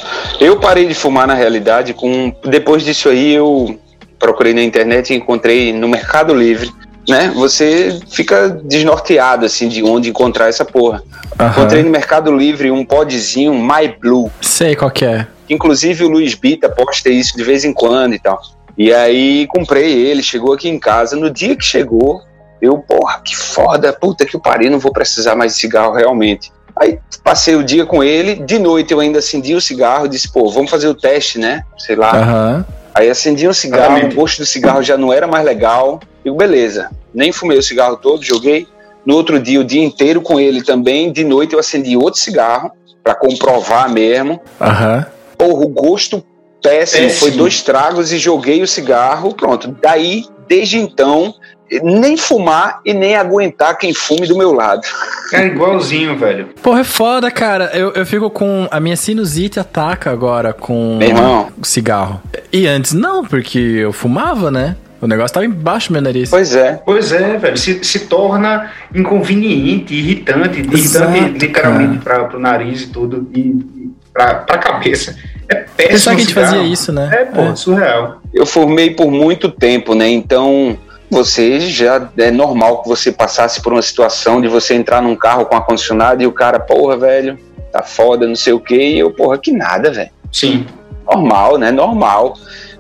Eu parei de fumar na realidade com. Depois disso aí eu procurei na internet e encontrei no Mercado Livre. Né? Você fica desnorteado assim de onde encontrar essa porra. Aham. Encontrei no Mercado Livre um podzinho My Blue. Sei qual que é. Inclusive o Luiz Bita posta isso de vez em quando e tal. E aí comprei ele, chegou aqui em casa. No dia que chegou, eu, porra, que foda, puta que eu parei, não vou precisar mais de cigarro realmente. Aí passei o dia com ele, de noite eu ainda acendi o cigarro, disse, pô, vamos fazer o teste, né? Sei lá. Aham. Aí acendi um cigarro, Exatamente. o gosto do cigarro já não era mais legal. Digo, beleza, nem fumei o cigarro todo, joguei. No outro dia, o dia inteiro com ele também. De noite eu acendi outro cigarro, pra comprovar mesmo. Aham. Porra, o gosto péssimo, Péssimo. foi dois tragos e joguei o cigarro, pronto. Daí, desde então, nem fumar e nem aguentar quem fume do meu lado. É igualzinho, velho. Porra, é foda, cara. Eu, eu fico com. A minha sinusite ataca agora com Meu irmão. cigarro. E antes não, porque eu fumava, né? O negócio tava embaixo do meu nariz. Pois é. Pois é, velho, se, se torna inconveniente, irritante, Exato, irritante literalmente para pro nariz e tudo, e, e pra, pra cabeça. É péssimo. Pensar que a gente fazia isso, né? É, pô, surreal. Eu formei por muito tempo, né? Então, você já é normal que você passasse por uma situação de você entrar num carro com ar-condicionado e o cara, porra, velho, tá foda, não sei o quê, e eu, porra, que nada, velho. Sim. Normal, né? Normal.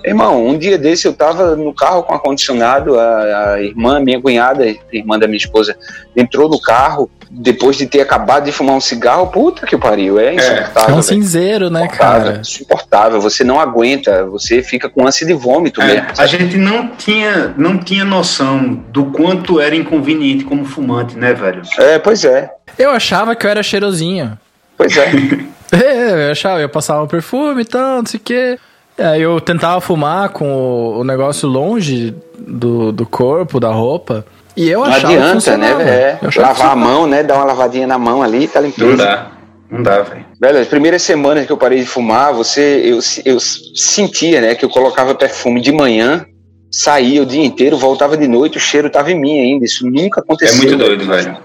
Irmão, um dia desse eu tava no carro com ar-condicionado, a, a irmã, minha cunhada, irmã da minha esposa, entrou no carro, depois de ter acabado de fumar um cigarro, puta que pariu, é insuportável. É um velho. cinzeiro, né, Insuportável, cara? Insuportável, você não aguenta, você fica com ânsia de vômito É, mesmo. a gente não tinha, não tinha noção do quanto era inconveniente como fumante, né, velho? É, pois é, Eu achava que eu era cheirosinho. pois é. (laughs) É, eu achava, eu passava um perfume e tal, não sei o quê. Aí eu tentava fumar com o, o negócio longe do, do corpo, da roupa. E eu Não achava que adianta, né, funcionava. É, que lavar a mão, né? Dar uma lavadinha na mão ali, tá Não limpeza. dá. Não dá, velho. Velho, as primeiras semanas que eu parei de fumar, você, eu, eu sentia, né, que eu colocava perfume de manhã, saía o dia inteiro, voltava de noite, o cheiro tava em mim ainda. Isso nunca É aconteceu. muito doido, velho.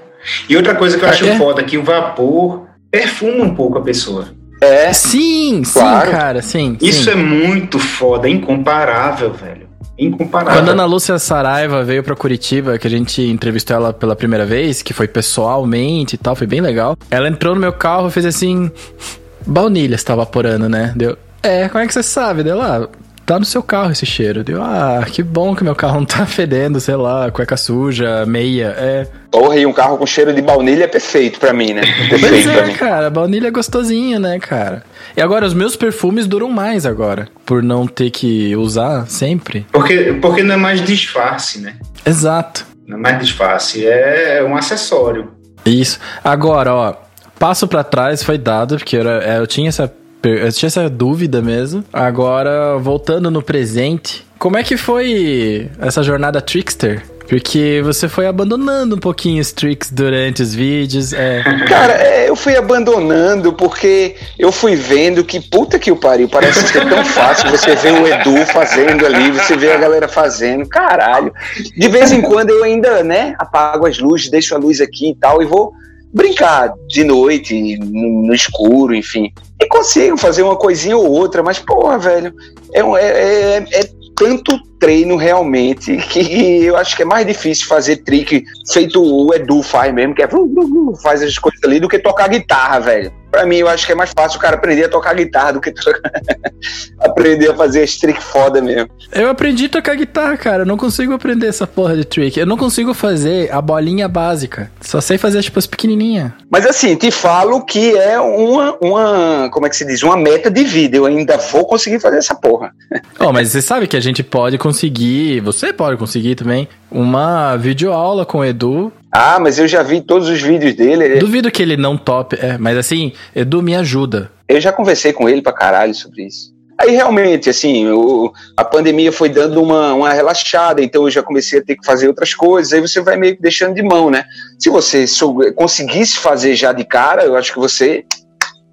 E outra coisa que eu acho é? foda é que o vapor perfuma um pouco a pessoa. É, Sim, sim, Claro. cara, sim. Isso sim. é muito foda, é incomparável, velho. Incomparável. Quando a Ana Lúcia Saraiva veio pra Curitiba, que a gente entrevistou ela pela primeira vez, que foi pessoalmente e tal, foi bem legal. Ela entrou no meu carro e fez assim. Baunilha está vaporando, né? Deu. É, como é que você sabe? Deu lá. Tá no seu carro esse cheiro. Deu, ah, que bom que meu carro não tá (laughs) fedendo, sei lá, cueca suja, meia. É. porra, e um carro com cheiro de baunilha é perfeito pra mim, né? (laughs) Pois Perfeito pra é, mim. cara, baunilha é gostosinho, né, cara? E agora, os meus perfumes duram mais agora, por não ter que usar sempre. Porque, porque não é mais disfarce, né? Exato. Não é mais disfarce, é um acessório. Isso. Agora, ó, passo pra trás foi dado, porque eu, era- é, eu tinha essa eu tinha essa dúvida mesmo. Agora, voltando no presente, como é que foi essa jornada trickster? Porque você foi abandonando um pouquinho os tricks durante os vídeos. É. (laughs) Cara, é, eu fui abandonando porque eu fui vendo que puta que o pariu, parece ser tão fácil você ver o Edu fazendo ali, você vê a galera fazendo, caralho. De vez em quando eu ainda, né, apago as luzes, deixo a luz aqui e tal e vou brincar de noite, no, no escuro, enfim. E consigo fazer uma coisinha ou outra, mas porra, velho, é, é, é, é tanto treino realmente que eu acho que é mais difícil fazer trick feito o Edu faz mesmo, que é faz as coisas ali do que tocar guitarra, velho. Pra mim, eu acho que é mais fácil o cara aprender a tocar guitarra do que (laughs) aprender a fazer as trick foda mesmo. Eu aprendi a tocar guitarra, cara. Eu não consigo aprender essa porra de trick. Eu não consigo fazer a bolinha básica. Só sei fazer, tipo, as pequenininhas. Mas assim, te falo que é uma, uma, como é que se diz, uma meta de vida. Eu ainda vou conseguir fazer essa porra. (laughs) Oh, mas você sabe que a gente pode conseguir, você pode conseguir também, uma videoaula com o Edu. Ah, mas eu já vi todos os vídeos dele. Duvido que ele não tope, é, mas assim, Edu me ajuda. Eu já conversei com ele pra caralho sobre isso. Aí realmente, assim, o- a pandemia foi dando uma, uma relaxada, então eu já comecei a ter que fazer outras coisas, aí você vai meio que deixando de mão, né? Se você sou- conseguisse fazer já de cara, eu acho que você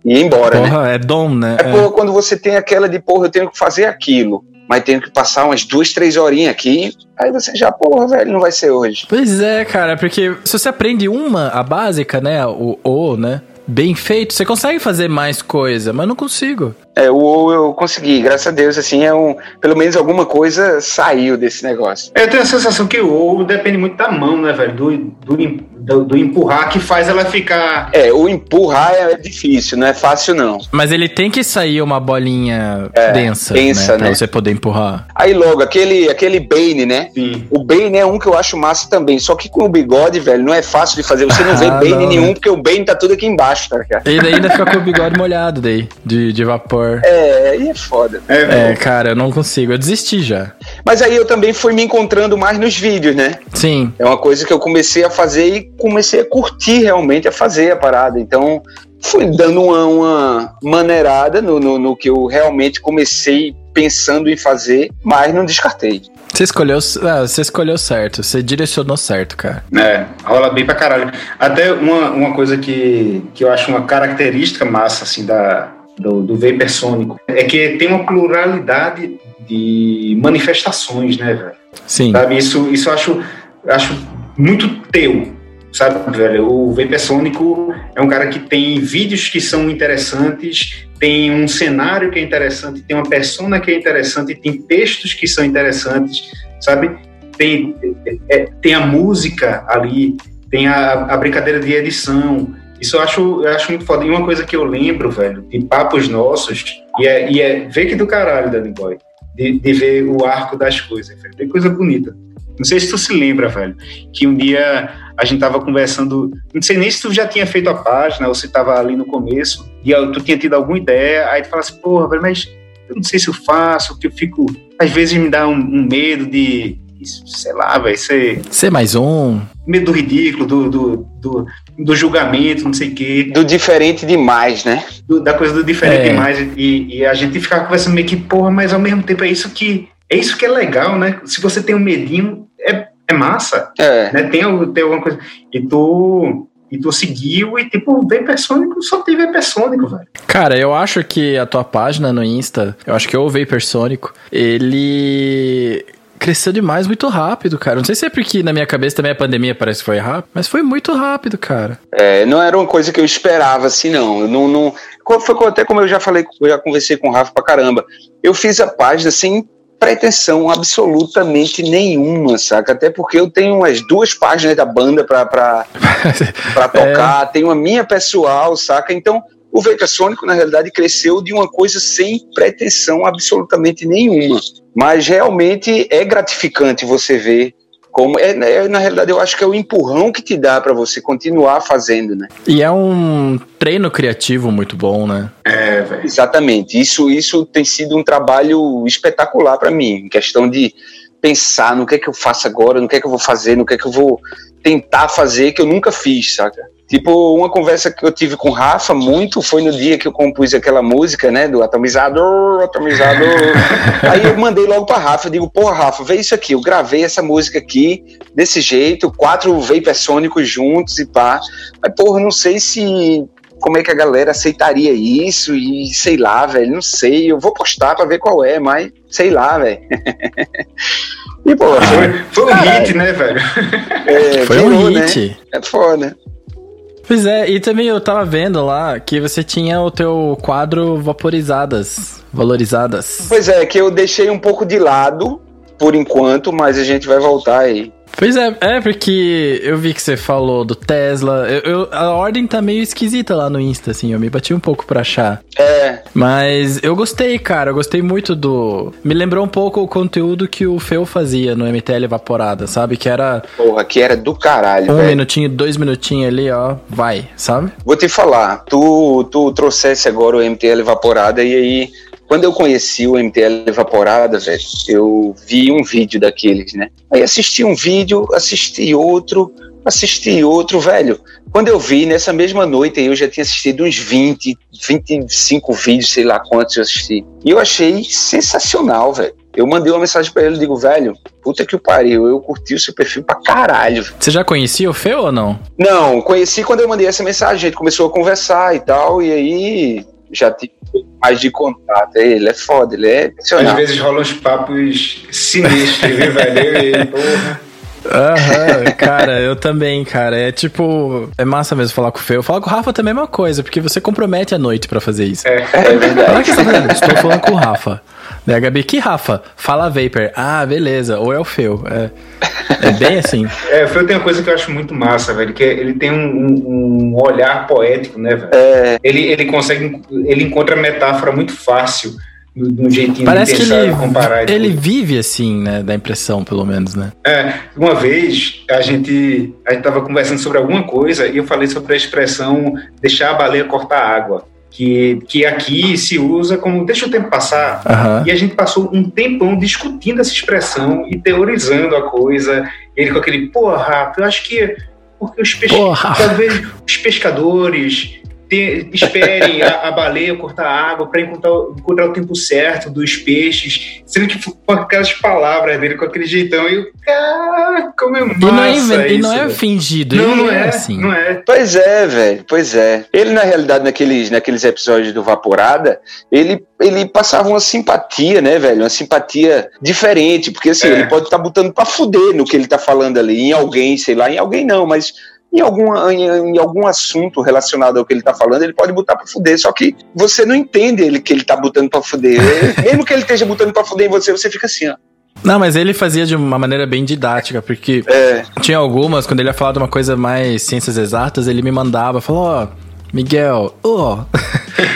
ia embora, né? Porra, é dom, né? É, porra, quando você tem aquela de, porra, eu tenho que fazer aquilo, mas tenho que passar umas duas, três horinhas aqui, aí você já, porra, velho, não vai ser hoje. Pois é, cara, porque se você aprende uma, a básica, né, o O, né, bem feito, você consegue fazer mais coisa, mas não consigo. É, o ou eu consegui, graças a Deus, assim, é um, pelo menos alguma coisa saiu desse negócio. Eu tenho a sensação que o ovo depende muito da mão, né, velho? Do, do, do, do empurrar que faz ela ficar. É, o empurrar é difícil, não é fácil não. Mas ele tem que sair uma bolinha densa, densa, né, pra né? você poder empurrar. Aí logo, aquele, aquele Bane, né? Sim. O Bane é um que eu acho massa também, só que com o bigode, velho, não é fácil de fazer. Você não vê (laughs) Ah, Bane não, nenhum, né? porque o Bane tá tudo aqui embaixo, tá ligado? Ele ainda fica com o bigode molhado daí, de, de vapor. É, aí é foda. É, É, velho. cara, eu não consigo, eu desisti já. Mas aí eu também fui me encontrando mais nos vídeos, né? Sim, É uma coisa que eu comecei a fazer e comecei a curtir realmente a fazer a parada. Então, fui dando uma, uma maneirada no, no, no que eu realmente comecei pensando em fazer, mas não descartei. você escolheu, ah, você escolheu certo, você direcionou certo, cara. É, rola bem pra caralho. Até uma, uma coisa que, que eu acho uma característica massa, assim, da, do, do Vapor Sônico, é que tem uma pluralidade de manifestações, né, velho? Sim. Sabe, isso, isso eu acho, acho muito teu, sabe, velho? O Vapor Sônico é um cara que tem vídeos que são interessantes, tem um cenário que é interessante, tem uma persona que é interessante, tem textos que são interessantes, sabe? Tem, é, tem a música ali, tem a, a brincadeira de edição. Isso eu acho, eu acho muito foda. E uma coisa que eu lembro, velho, de papos nossos, e é, e é ver que do caralho, Danny Boy, de, de ver o arco das coisas, velho. Tem coisa bonita. Não sei se tu se lembra, velho, que um dia a gente tava conversando, não sei nem se tu já tinha feito a página ou se tava ali no começo, e tu tinha tido alguma ideia, aí tu fala assim, porra, velho, mas eu não sei se eu faço, que eu fico, às vezes me dá um, um medo de, sei lá, vai ser. Ser mais um. Medo do ridículo, do, do, do, do julgamento, não sei o quê. Do diferente demais, né? Do, da coisa do diferente é. demais. E, e, a gente ficar conversando meio que, porra, mas ao mesmo tempo é isso que. É isso que é legal, né? Se você tem um medinho, é, é massa. É. Né? Tem, tem alguma coisa. E tu e tu seguiu e, tipo, o Vapersônico só tem Vapersônico, velho. Cara, eu acho que a tua página no Insta, eu acho que é o Vapersônico, ele cresceu demais muito rápido, cara. Não sei se é porque na minha cabeça também a pandemia parece que foi rápido, mas foi muito rápido, cara. É, não era uma coisa que eu esperava, assim, não. não, não foi até como eu já falei, eu já conversei com o Rafa pra caramba. Eu fiz a página sem pretensão absolutamente nenhuma, saca? Até porque eu tenho umas duas páginas da banda pra, pra, (laughs) pra tocar, é. tenho a minha pessoal, saca? Então, o Sônico, na realidade, cresceu de uma coisa sem pretensão absolutamente nenhuma. Mas realmente é gratificante você ver como é, é, na realidade eu acho que é o empurrão que te dá para você continuar fazendo, né? E é um treino criativo muito bom, né? É, véio. exatamente. Isso isso tem sido um trabalho espetacular para mim, em questão de pensar no que é que eu faço agora, no que é que eu vou fazer, no que é que eu vou tentar fazer que eu nunca fiz, saca? Tipo, uma conversa que eu tive com o Rafa muito foi no dia que eu compus aquela música, né, do atomizador, atomizador. (laughs) Aí eu mandei logo pra Rafa, eu digo, porra, Rafa, vê isso aqui, eu gravei essa música aqui, desse jeito, quatro vapersônicos juntos e pá. Mas, porra, não sei se como é que a galera aceitaria isso e sei lá, velho, não sei, eu vou postar pra ver qual é, mas sei lá, velho. (laughs) e, pô, foi, foi um hit, né, velho? É, foi virou, um hit. Né? É foda. Pois é, e também eu tava vendo lá que você tinha o teu quadro vaporizadas, valorizadas. Pois é, que eu deixei um pouco de lado por enquanto, mas a gente vai voltar aí. Pois é, é porque eu vi que você falou do Tesla. Eu, eu, a ordem tá meio esquisita lá no Insta, assim. Eu me bati um pouco pra achar. É. Mas eu gostei, cara. Eu gostei muito do. Me lembrou um pouco o conteúdo que o Feu fazia no MTL Evaporada, sabe? Que era. Porra, que era do caralho. Um véio. minutinho, dois minutinhos ali, ó. Vai, sabe? Vou te falar. Tu, tu trouxesse agora o MTL Evaporada e aí quando eu conheci o MTL Evaporada, velho, eu vi um vídeo daqueles, né? Aí assisti um vídeo, assisti outro, assisti outro, velho. Quando eu vi, nessa mesma noite, eu já tinha assistido uns 20, 25 vídeos, sei lá quantos eu assisti. E eu achei sensacional, velho. Eu mandei uma mensagem para ele, digo, velho, puta que o pariu, eu curti o seu perfil pra caralho. Você já conhecia o Feu ou não? Não, conheci quando eu mandei essa mensagem, a gente começou a conversar e tal, e aí já tive mais de contato. Ele é foda, ele é Às vezes rolam uns papos sinistros, viu, velho? porra. Aham, cara, eu também, cara. É tipo, é massa mesmo falar com o Fê. Eu falo com o Rafa também é a mesma coisa, porque você compromete a noite para fazer isso. É, é verdade. que tá Estou falando com o Rafa. Né, Gabi? Que Rafa? Fala Vapor. Ah, beleza. Ou é o Feu. É, é bem assim. É, o Feu tem uma coisa que eu acho muito massa, velho, que é, ele tem um, um olhar poético, né, velho? É. Ele, ele consegue, ele encontra metáfora muito fácil de um jeitinho Parece de pensar, que ele, comparar. Ele vive assim, né? Da impressão, pelo menos, né? É, uma vez a gente a gente tava conversando sobre alguma coisa e eu falei sobre a expressão deixar a baleia cortar água que, que aqui se usa como deixa o tempo passar. Uhum. E a gente passou um tempão discutindo essa expressão e teorizando a coisa. Ele com aquele, porra, eu acho que porque os, pes talvez os pescadores ter, esperem a, a, baleia cortar água para encontrar, encontrar o tempo certo dos peixes, sendo que com aquelas palavras dele, com aquele jeitão, e o cara, como é massa e não é, isso, e não é fingido, não, não é, é, assim. Não é. Pois é, velho, pois é. Ele, na realidade, naqueles, naqueles episódios do Vaporada, ele, ele passava uma simpatia, né, velho? Uma simpatia diferente, porque assim, é. ele pode estar tá botando pra fuder no que ele tá falando ali, em alguém, sei lá, em alguém não, mas em, alguma, em, em, algum assunto relacionado ao que ele tá falando, ele pode botar pra fuder, só que você não entende ele que ele tá botando pra fuder. (laughs) Mesmo que ele esteja botando pra fuder em você, você fica assim, ó. Não, mas ele fazia de uma maneira bem didática, porque é. tinha algumas, quando ele ia falar de uma coisa mais ciências exatas, ele me mandava, falou, ó, Miguel, ó,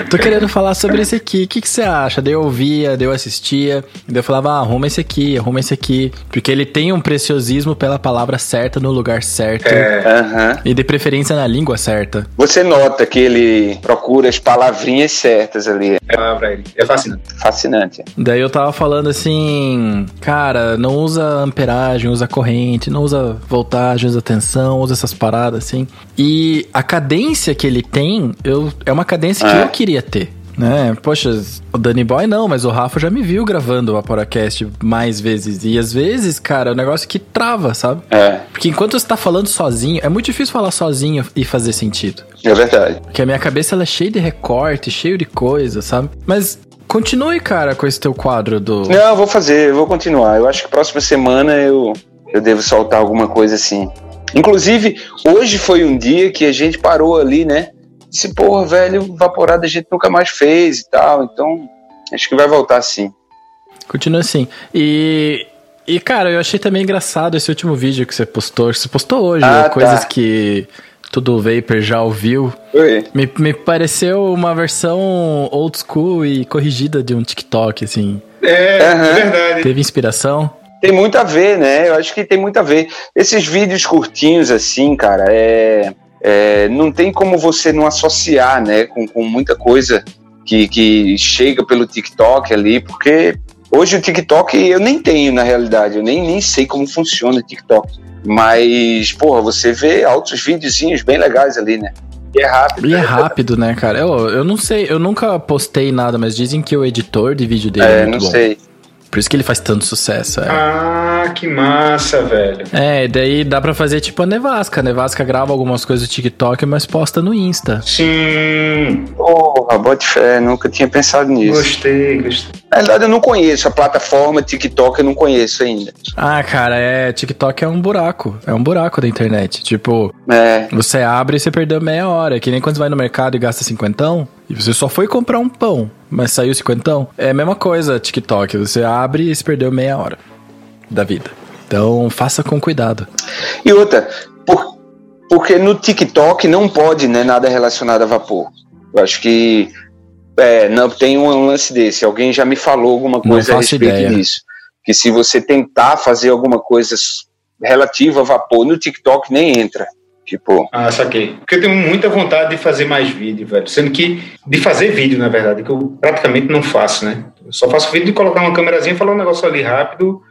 tô querendo falar sobre esse aqui, o que, que você acha? Daí eu ouvia, daí eu assistia, daí eu falava, ah, arruma esse aqui, arruma esse aqui. Porque ele tem um preciosismo pela palavra certa no lugar certo. É, Aham. E de preferência na língua certa. Você nota que ele procura as palavrinhas certas ali. É palavra ele. É fascinante. Fascinante. Daí eu tava falando assim, cara, não usa amperagem, usa corrente, não usa voltagem, usa tensão, usa essas paradas assim. E a cadência que ele tem, eu, é uma cadência que É. eu queria ter. Né? Poxa, o Danny Boy não, mas o Rafa já me viu gravando o Aporacast mais vezes. E às vezes, cara, é um negócio que trava, sabe? É, Porque enquanto você tá falando sozinho, é muito difícil falar sozinho e fazer sentido. é verdade. Porque a minha cabeça ela é cheia de recorte, cheio de coisa, sabe? Mas continue, cara, com esse teu quadro do. Não, eu vou fazer, eu vou continuar. Eu acho que próxima semana eu, eu devo soltar alguma coisa assim. Inclusive, hoje foi um dia que a gente parou ali, né? Disse, porra, velho, vaporada a gente nunca mais fez e tal. Então, acho que vai voltar sim. Continua assim. E. E, cara, eu achei também engraçado esse último vídeo que você postou. que Você postou hoje, Ah, né? coisas tá. que tudo Vapor já ouviu. Oi. Me, me pareceu uma versão old school e corrigida de um TikTok, assim. É, Aham. é verdade. Teve inspiração? Tem muito a ver, né? Eu acho que tem muito a ver. Esses vídeos curtinhos, assim, cara, é, é, não tem como você não associar, né, com, com muita coisa que, que chega pelo TikTok ali, porque hoje o TikTok eu nem tenho, na realidade, eu nem, nem sei como funciona o TikTok. Mas, porra, você vê altos videozinhos bem legais ali, né? E é rápido. E é rápido, né, cara? Eu, eu não sei, eu nunca postei nada, mas dizem que o editor de vídeo dele é, É, muito não bom. sei. Por isso que ele faz tanto sucesso. É. Ah, que massa, velho. É, e daí dá pra fazer tipo a Nevasca. A Nevasca grava algumas coisas do TikTok, mas posta no Insta. Sim, Porra, bote fé, nunca tinha pensado nisso. gostei, gostei. Na realidade, eu não conheço a plataforma TikTok, eu não conheço ainda. Ah, cara, é. TikTok é um buraco. É um buraco da internet. Tipo, É, você abre e você perdeu meia hora. Que nem quando você vai no mercado e gasta cinquentão. E você só foi comprar um pão, mas saiu cinquentão. É a mesma coisa, TikTok. Você abre e você perdeu meia hora da vida. Então, faça com cuidado. E outra, por- porque no TikTok não pode né, nada relacionado a vapor. Eu acho que é, não tem um lance desse. Alguém já me falou alguma coisa a respeito ideia. disso. Que se você tentar fazer alguma coisa relativa a vapor no TikTok, nem entra. Tipo, Ah, saquei. Porque eu tenho muita vontade de fazer mais vídeo, velho. Sendo que. De fazer vídeo, na verdade, que eu praticamente não faço, né? Eu só faço vídeo de colocar uma câmerazinha e falar um negócio ali rápido.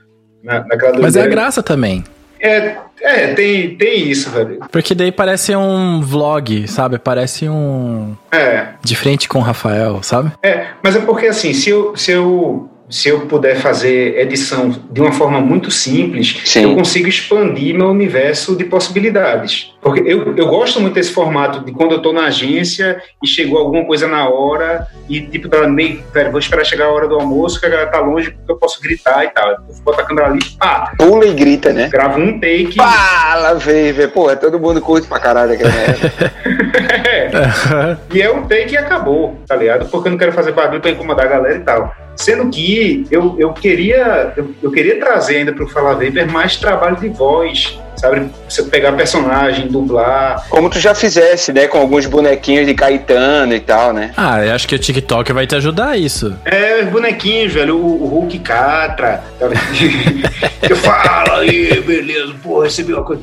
Na, naquela Mas é a graça também. É, é tem, tem isso, velho. Porque daí parece um vlog, sabe? Parece um. É. De frente com o Rafael, sabe? É, mas é porque assim, se eu, se eu, se eu puder fazer edição de uma forma muito simples, Sim. eu consigo expandir meu universo de possibilidades. Porque eu, eu gosto muito desse formato de quando eu tô na agência e chegou alguma coisa na hora e tipo, tá meio, velho, vou esperar chegar a hora do almoço, que a galera tá longe, porque eu posso gritar e tal. Eu boto a câmera ali, pá, pula e grita, né? gravo um take. Fala, vem, vem. Pô, todo mundo curte pra caralho aquela. (laughs) É. E é um take e acabou, tá ligado? Porque eu não quero fazer barulho pra incomodar a galera e tal. Sendo que eu, eu queria eu, eu queria trazer ainda pro Fala Vapor mais trabalho de voz, sabe? Você pegar personagem, dublar. Como tu já fizesse, né? Com alguns bonequinhos de Caetano e tal, né? Ah, eu acho que o TikTok vai te ajudar a isso. É, os bonequinhos, velho, o, o Hulk Catra. (laughs) Eu falo aí, beleza, pô, recebi uma coisa.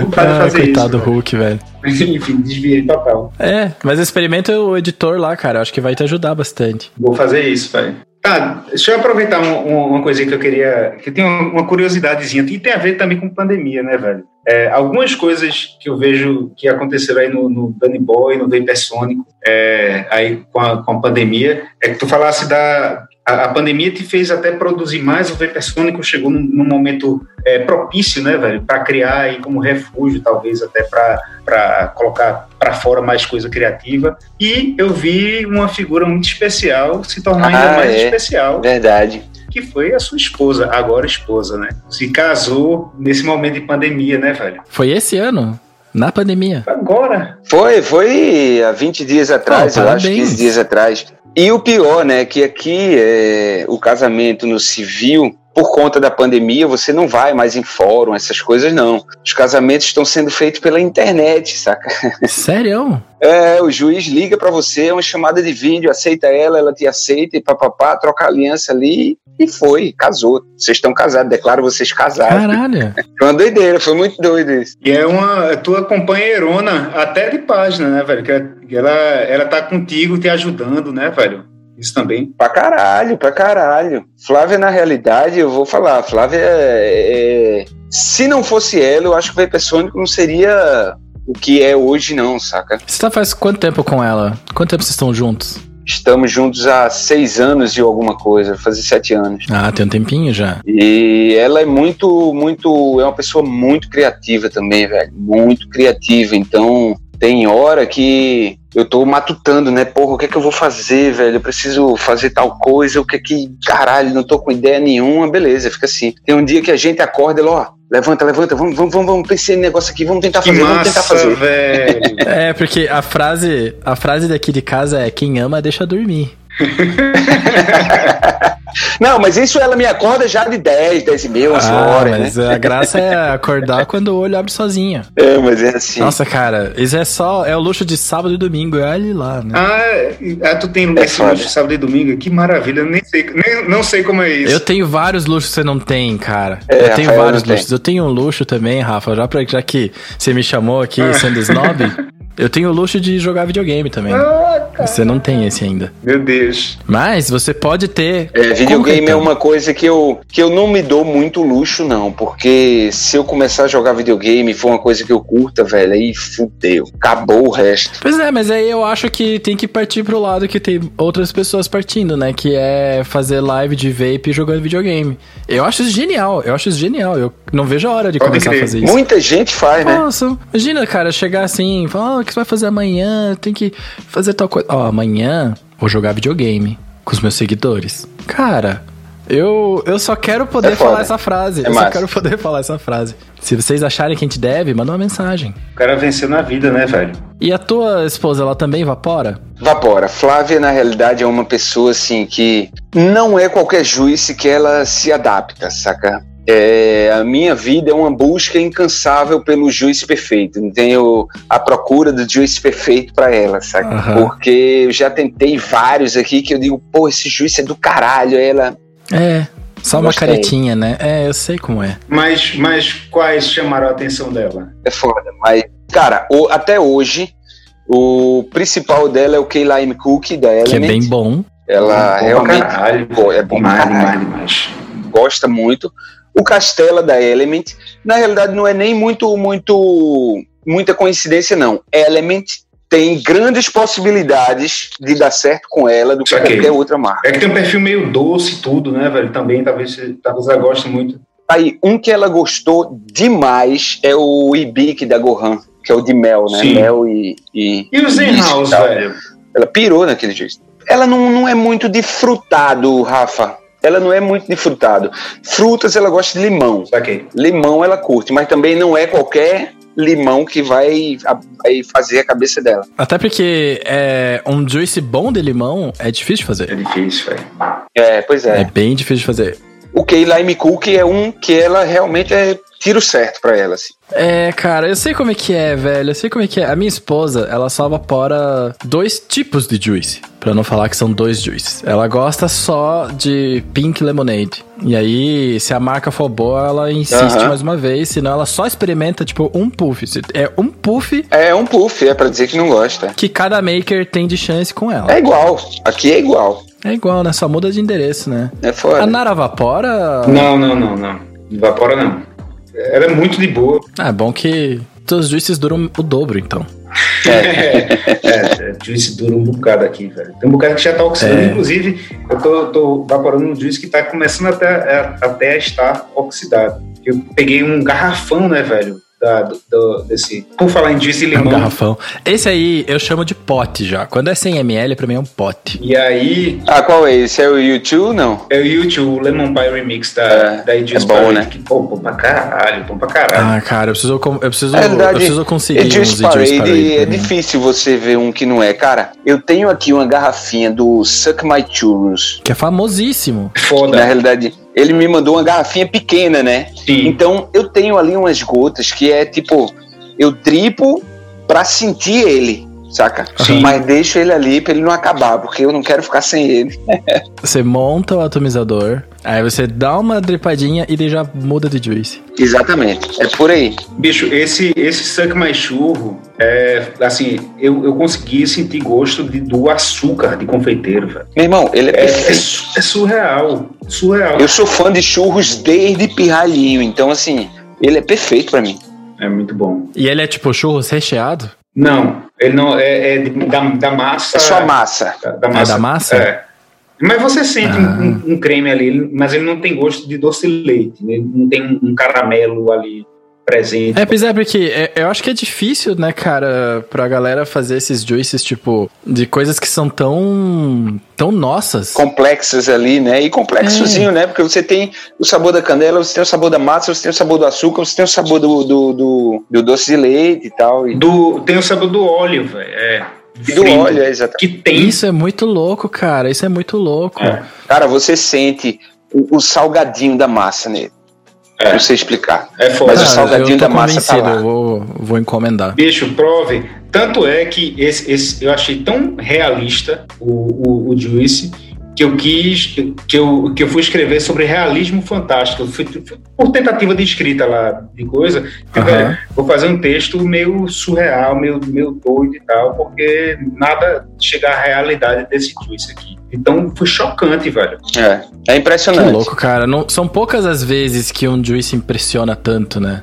Não Ah, fazer coitado isso. do. Hulk, velho. Mas enfim, desviei total. É, mas experimenta o editor lá, cara. Eu acho que vai te ajudar bastante. Vou fazer isso, velho. Tá, deixa eu aproveitar uma, coisa que eu queria. que tem uma, uma curiosidadezinha, e tem a ver também com pandemia, né, velho? É, algumas coisas que eu vejo que aconteceram aí no, no Danny Boy, no Vapor Sônico, é, aí com a, com a pandemia, é que tu falasse da. A, pandemia te fez até produzir mais, o Vapor Sônico chegou num, num momento é, propício, né, velho, para criar aí como refúgio, talvez até para colocar para fora mais coisa criativa. E eu vi uma figura muito especial se tornar ainda Ah, mais é. especial, Verdade. Que foi a sua esposa, agora esposa, né? Se casou nesse momento de pandemia, né, velho? Foi esse ano? Na pandemia. Agora. Foi, foi há 20 dias atrás, Oh, eu acho, parabéns. 15 dias atrás. E o pior, né, que aqui é, o casamento no civil por conta da pandemia, você não vai mais em fórum, essas coisas não. Os casamentos estão sendo feitos pela internet, saca? Sério? (laughs) É, o juiz liga para você, é uma chamada de vídeo, aceita ela, ela te aceita e papapá, troca a aliança ali e foi, casou. Vocês estão casados, declaro vocês casados. Caralho. (laughs) Foi uma doideira, foi muito doido isso. E é uma é tua companheirona, até de página, né, velho? Que ela, ela tá contigo, te ajudando, né, velho? Isso também. Pra caralho, pra caralho. Flávia, na realidade, eu vou falar, Flávia é, é... Se não fosse ela, eu acho que o Hypersonic não seria o que é hoje, não, saca? Você tá faz quanto tempo com ela? Quanto tempo vocês estão juntos? Estamos juntos há seis anos e alguma coisa, fazer sete anos. Ah, tem um tempinho já. E ela é muito, muito, é uma pessoa muito criativa também, velho. Muito criativa. Então, tem hora que eu tô matutando, né? Porra, o que é que eu vou fazer, velho? Eu preciso fazer tal coisa, o que é que. Caralho, não tô com ideia nenhuma, beleza, fica assim. Tem um dia que a gente acorda e, ó, levanta, levanta, vamos, vamos, vamos, vamos pensar nesse negócio aqui, vamos tentar Que fazer, vamos massa, tentar fazer. velho. É, porque a frase, a frase daqui de casa é quem ama deixa dormir. (laughs) Não, mas isso ela me acorda já de 10, 10 e meia, umas Ah, horas, mas né? a graça é acordar (laughs) quando o olho abre sozinho. É, mas é assim. Nossa, cara, isso é só. É o luxo de sábado e domingo. É ali lá, né? Ah, ah, tu tem É esse luxo sábado e domingo? Que maravilha, eu nem sei, nem, não sei como é isso. Eu tenho vários luxos que você não tem, cara. É, eu tenho Rafael vários não tem. luxos. Eu tenho um luxo também, Rafa, já, pra, já que você me chamou aqui sendo snob. (laughs) eu tenho o luxo de jogar videogame também. Ah, Você não tem esse ainda. Meu Deus. Mas você pode ter. É, videogame é uma coisa que eu, que eu não me dou muito luxo, não. Porque se eu começar a jogar videogame e for uma coisa que eu curta, velho, aí fudeu. Acabou o resto. Pois é, mas aí eu acho que tem que partir pro lado que tem outras pessoas partindo, né? Que é fazer live de vape jogando videogame. Eu acho isso genial, eu acho isso genial. Eu não vejo a hora de Pode começar crer. a fazer isso. Muita gente faz, né? Nossa, imagina, cara, chegar assim, falar, "Ah, o que você vai fazer amanhã? Tem que fazer tal coisa. Ó, amanhã vou jogar videogame com os meus seguidores. Cara, eu, eu só quero poder É falar essa frase. É eu só massa. quero poder falar essa frase. Se vocês acharem que a gente deve, manda uma mensagem. O cara venceu na vida, né, velho? E a tua esposa, ela também evapora? Vapora. Flávia, na realidade, é uma pessoa assim que não é qualquer juiz que ela se adapta, saca? É, a minha vida é uma busca incansável pelo juiz perfeito. Não tenho a procura do juiz perfeito pra ela, saca? Aham. Porque eu já tentei vários aqui que eu digo, pô, esse juiz é do caralho. Ela, É, só uma Gostei. caretinha, né? É, eu sei como é. Mas, mas quais chamaram a atenção dela? é foda. Mas, cara, o- até hoje, o principal dela é o K-Lime Cookie da Element. Que é bem bom. Ela Bom pra realmente caralho. Pô, é bom demais, demais, demais. gosta muito. O Castela da Element, na realidade, não é nem muito, muito, muita coincidência, não. Element tem grandes possibilidades de dar certo com ela do que Saquei. qualquer outra marca. É que tem um perfil meio doce e tudo, né, velho? Também, talvez, talvez ela goste muito. Aí, um que ela gostou demais é o Ibic da Gohan, que é o de mel, né? Sim. Mel e. E, E o Zen House, velho? Ela pirou naquele jeito. Ela não, não é muito de frutado, Rafa. Ela não é muito de frutado. Frutas ela gosta de limão. Saquei. Limão ela curte, mas também não é qualquer limão que vai, a- vai fazer a cabeça dela. Até porque é, um juice bom de limão é difícil de fazer. É difícil, velho. É, pois É é. bem difícil de fazer. O Key Lime Cookie é um que ela realmente é tiro certo pra ela. Assim. É, cara, eu sei como é que é, velho. Eu sei como é que é. A minha esposa, ela só evapora dois tipos de juice. Pra não falar que são dois juices. Ela gosta só de pink lemonade. E aí, se a marca for boa, ela insiste mais uma vez. Senão, ela só experimenta, tipo, um puff. É um puff É um puff, é pra dizer que não gosta. que cada maker tem de chance com ela. É igual. Aqui é igual. É igual, né? Só muda de endereço, né? É A foda. Nara evapora. Não, não, não, não. Evapora não. Ela é muito de boa. Ah, é bom que seus juices duram o dobro, então. (laughs) É, é, juice dura um bocado aqui, velho. Tem um bocado que já tá oxidando. É. Inclusive, eu tô, tô evaporando um juice que tá começando até, a- até a estar oxidado. Eu peguei um garrafão, né, velho? Da, do, do- desse. Por falar em juice de É um limão. garrafão. Esse aí eu chamo de pote já. Quando é 100ml, pra mim é um pote. E aí, Ah, qual é esse? É o YouTube? Não. é o YouTube, o Lemon Pie Remix da, É, da Juice é bom, Parade, né? Que, pô, bom pra caralho, bom pra caralho. Ah, cara, eu preciso, eu preciso, Na realidade, eu preciso conseguir uns Juice de Parade, Juice Parade é difícil você ver um que não é. Cara, eu tenho aqui uma garrafinha do Suck My Churros. Que é famosíssimo. Foda. Na realidade, ele me mandou uma garrafinha pequena, né? Sim. Então eu tenho ali umas gotas que é tipo, eu tripo pra sentir ele, saca? Sim. Mas deixo ele ali pra ele não acabar, porque eu não quero ficar sem ele. (laughs) Você monta o atomizador, aí você dá uma dripadinha e daí já muda de juice. Exatamente, é por aí. Bicho, esse, esse Suck Mais Churro, é, assim, eu, eu consegui sentir gosto de- do açúcar de confeiteiro, velho. Meu irmão, ele é É, é, é surreal, surreal. Eu sou fã de churros desde pirralhinho, então assim, ele é perfeito pra mim. É muito bom. E ele é tipo churros recheado? Não, ele não, é, é da, da massa... É só massa. Da, da É da massa? É. Mas você sente Ah. um, um- um creme ali, mas ele não tem gosto de doce de leite, né? ele não tem um, um caramelo ali presente. É, pois é, porque é- eu acho que é difícil, né, cara, pra galera fazer esses juices, tipo, de coisas que são tão. tão nossas. Complexas ali, né? E complexozinho, né? Porque você tem o sabor da canela, você tem o sabor da massa, você tem o sabor do açúcar, você tem o sabor do, do, do, do doce de leite e tal. E, Do, tem o sabor do óleo, velho. É, e do óleo, é exatamente. Que tem. Isso é muito louco, cara. Isso é muito louco. É. Cara, você sente o, o salgadinho da massa nele. É. Não sei explicar. É foda. Mas o salgadinho da massa tá lá. Eu vou, vou encomendar. Bicho, prove. Tanto é que esse, esse- eu achei tão realista o, o, o Juice que eu quis que eu, que eu fui escrever sobre realismo fantástico. Fui, fui por tentativa de escrita lá de coisa. que, velho, vou fazer um texto meio surreal, meio, meio doido e tal, porque nada chega à realidade desse Juice aqui. Então foi chocante, velho. É, é Que impressionante. louco, cara. Não, são poucas as vezes que um juice impressiona tanto, né?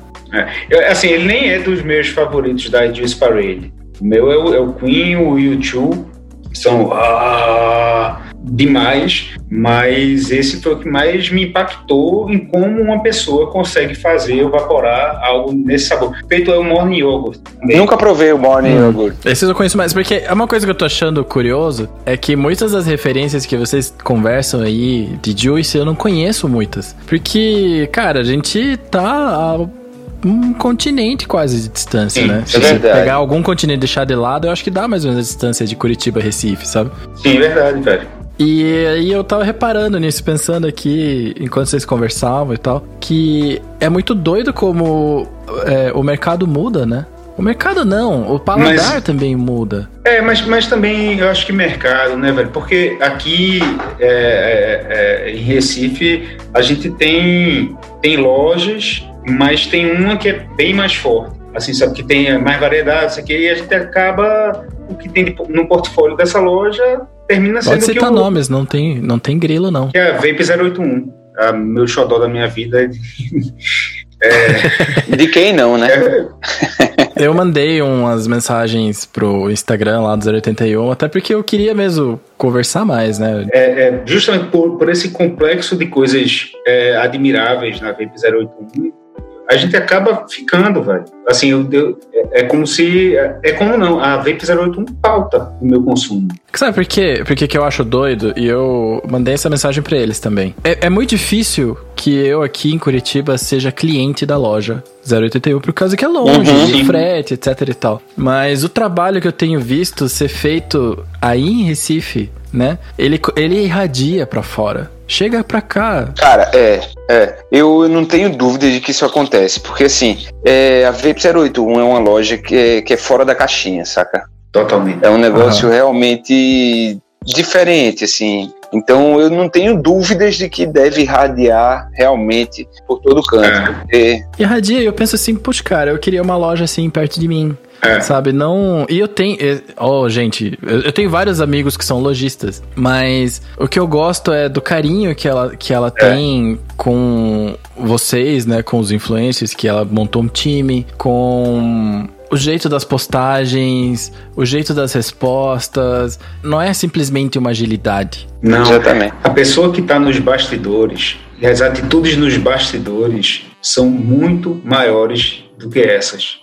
Eu- assim, ele nem é dos meus favoritos da Juice Parade. O meu é o, é o Queen, o U2, que são ah, demais, mas esse foi o que mais me impactou em como uma pessoa consegue fazer evaporar algo nesse sabor. Feito é o Morning Yogurt. também. Nunca provei o Morning Hum. Yogurt. Esses eu conheço mais, porque é uma coisa que eu tô achando curioso é que muitas das referências que vocês conversam aí de Juice eu não conheço muitas. Porque, cara, a gente tá a um continente quase de distância, Sim, né? é Se você verdade. pegar algum continente e deixar de lado, eu acho que dá mais ou menos a distância de Curitiba a Recife, sabe? Sim, é verdade, velho. E aí eu tava reparando nisso, pensando aqui, enquanto vocês conversavam e tal, que é muito doido como é, o mercado muda, né? O mercado não, o paladar Mas- também muda. É, mas, mas também eu acho que mercado, né, velho? Porque aqui é, é, é, em Recife a gente tem, tem lojas, mas tem uma que é bem mais forte. Assim, sabe, que tem mais variedade, isso aqui, e a gente acaba. O que tem no portfólio dessa loja termina sendo Pode que, citar o, nomes, não tem, não tem grilo, não. que é a Vape 081. A meu xodó da minha vida. (laughs) (laughs) De quem não, né? Eu mandei umas mensagens pro Instagram lá do 081, até porque eu queria mesmo conversar mais, né? É, é, justamente por, por esse complexo de coisas é, admiráveis na Vape 081, a gente acaba ficando, velho. Assim, eu, eu- é, é como se. É, é como não, a Vape 081 pauta o meu consumo. Sabe por quê? Por que eu acho doido? E eu mandei essa mensagem pra eles também. É, é muito difícil que eu aqui em Curitiba seja cliente da loja 081 por causa que é longe, Uhum. de frete, etc e tal. Mas o trabalho que eu tenho visto ser feito aí em Recife, né? Ele, ele irradia pra fora. Chega pra cá. Cara, é, é. Eu não tenho dúvida de que isso acontece, porque assim, é, a Vape 081 é uma loja que é, que é fora da caixinha, saca? Totalmente. É um negócio realmente diferente, assim. Então eu não tenho dúvidas de que deve irradiar realmente por todo canto. É. Porque Irradia, eu penso assim, putz, cara, eu queria uma loja assim perto de mim. É. Sabe, não. E eu tenho. eh, Oh, gente, eu eu tenho vários amigos que são lojistas, mas o que eu gosto é do carinho que ela, que ela tem com vocês, né? Com os influencers, que ela montou um time, com o jeito das postagens, o jeito das respostas. Não é simplesmente uma agilidade. Não, Exatamente. a pessoa que está nos bastidores, e as atitudes nos bastidores são muito maiores do que essas.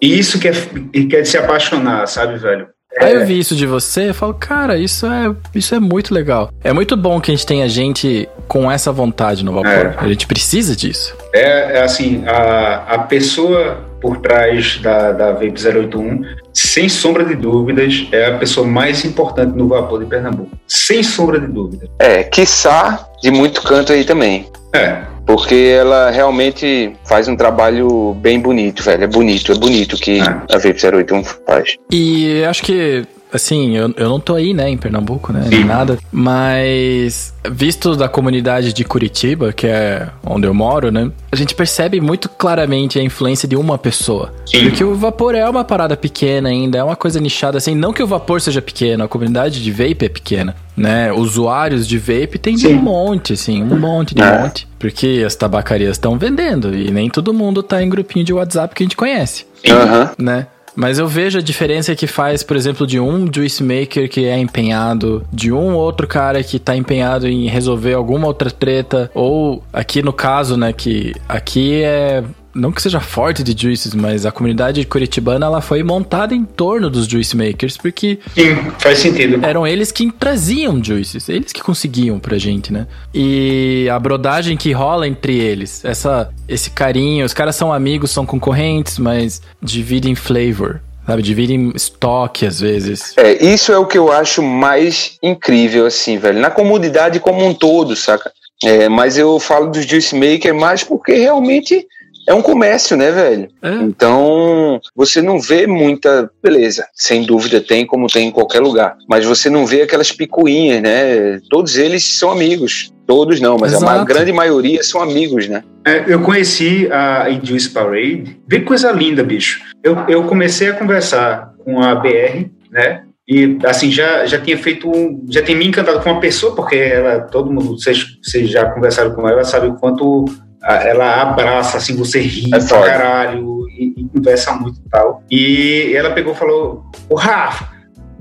E isso que é, que é de se apaixonar, sabe, velho? Aí eu vi isso de você e falo, cara, isso é, isso é muito legal. É muito bom que a gente tenha gente com essa vontade no vapor. É. A gente precisa disso. É, é assim, a, a pessoa por trás da, da Vape 081, sem sombra de dúvidas, é a pessoa mais importante no vapor de Pernambuco. Sem sombra de dúvida. é, quiçá de muito canto aí também. É. Porque ela realmente faz um trabalho bem bonito, velho. É bonito, é bonito o que É. a Vape 081 faz. E acho que, assim, eu, eu não tô aí, né, em Pernambuco, né, nem nada, mas visto da comunidade de Curitiba, que é onde eu moro, né, a gente percebe muito claramente a influência de uma pessoa. Sim. Porque o vapor é uma parada pequena ainda, é uma coisa nichada, assim, não que o vapor seja pequeno, a comunidade de vape é pequena, né, usuários de vape tem de um monte, assim, um monte de É. monte, porque as tabacarias estão vendendo e nem todo mundo tá em grupinho de WhatsApp que a gente conhece Aham. né? Mas eu vejo a diferença que faz, por exemplo, de um juice maker que é empenhado, de um outro cara que tá empenhado em resolver alguma outra treta, ou aqui no caso, né, que aqui é não que seja forte de juices, mas a comunidade curitibana ela foi montada em torno dos juice makers, porque Sim, faz sentido. eram eles que traziam juices, eles que conseguiam pra gente, né? E a brodagem que rola entre eles, essa, esse carinho, os caras são amigos, são concorrentes, mas dividem flavor, sabe? Dividem estoque às vezes. É, isso é o que eu acho mais incrível, assim, velho. Na comunidade como um todo, saca? É, mas eu falo dos juice maker mais porque realmente é um comércio, né, velho? É. Então, você não vê muita. Beleza, sem dúvida tem, como tem em qualquer lugar. Mas você não vê aquelas picuinhas, né? Todos eles são amigos. Todos não, mas a ma- Exato. grande maioria são amigos, né? É, eu conheci a Induce Parade. Vê que coisa linda, bicho. Eu, eu comecei a conversar com a BR, né? E assim, já, já tinha feito um. Já tinha me encantado com uma pessoa, porque ela, todo mundo, vocês, vocês já conversaram com ela, sabe o quanto a- ela abraça, assim, você ri É pra caralho e, e conversa muito e tal. E ela pegou e falou: O Rafa,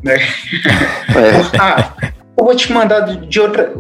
né? (laughs) É. Ah, eu vou te mandar de outra,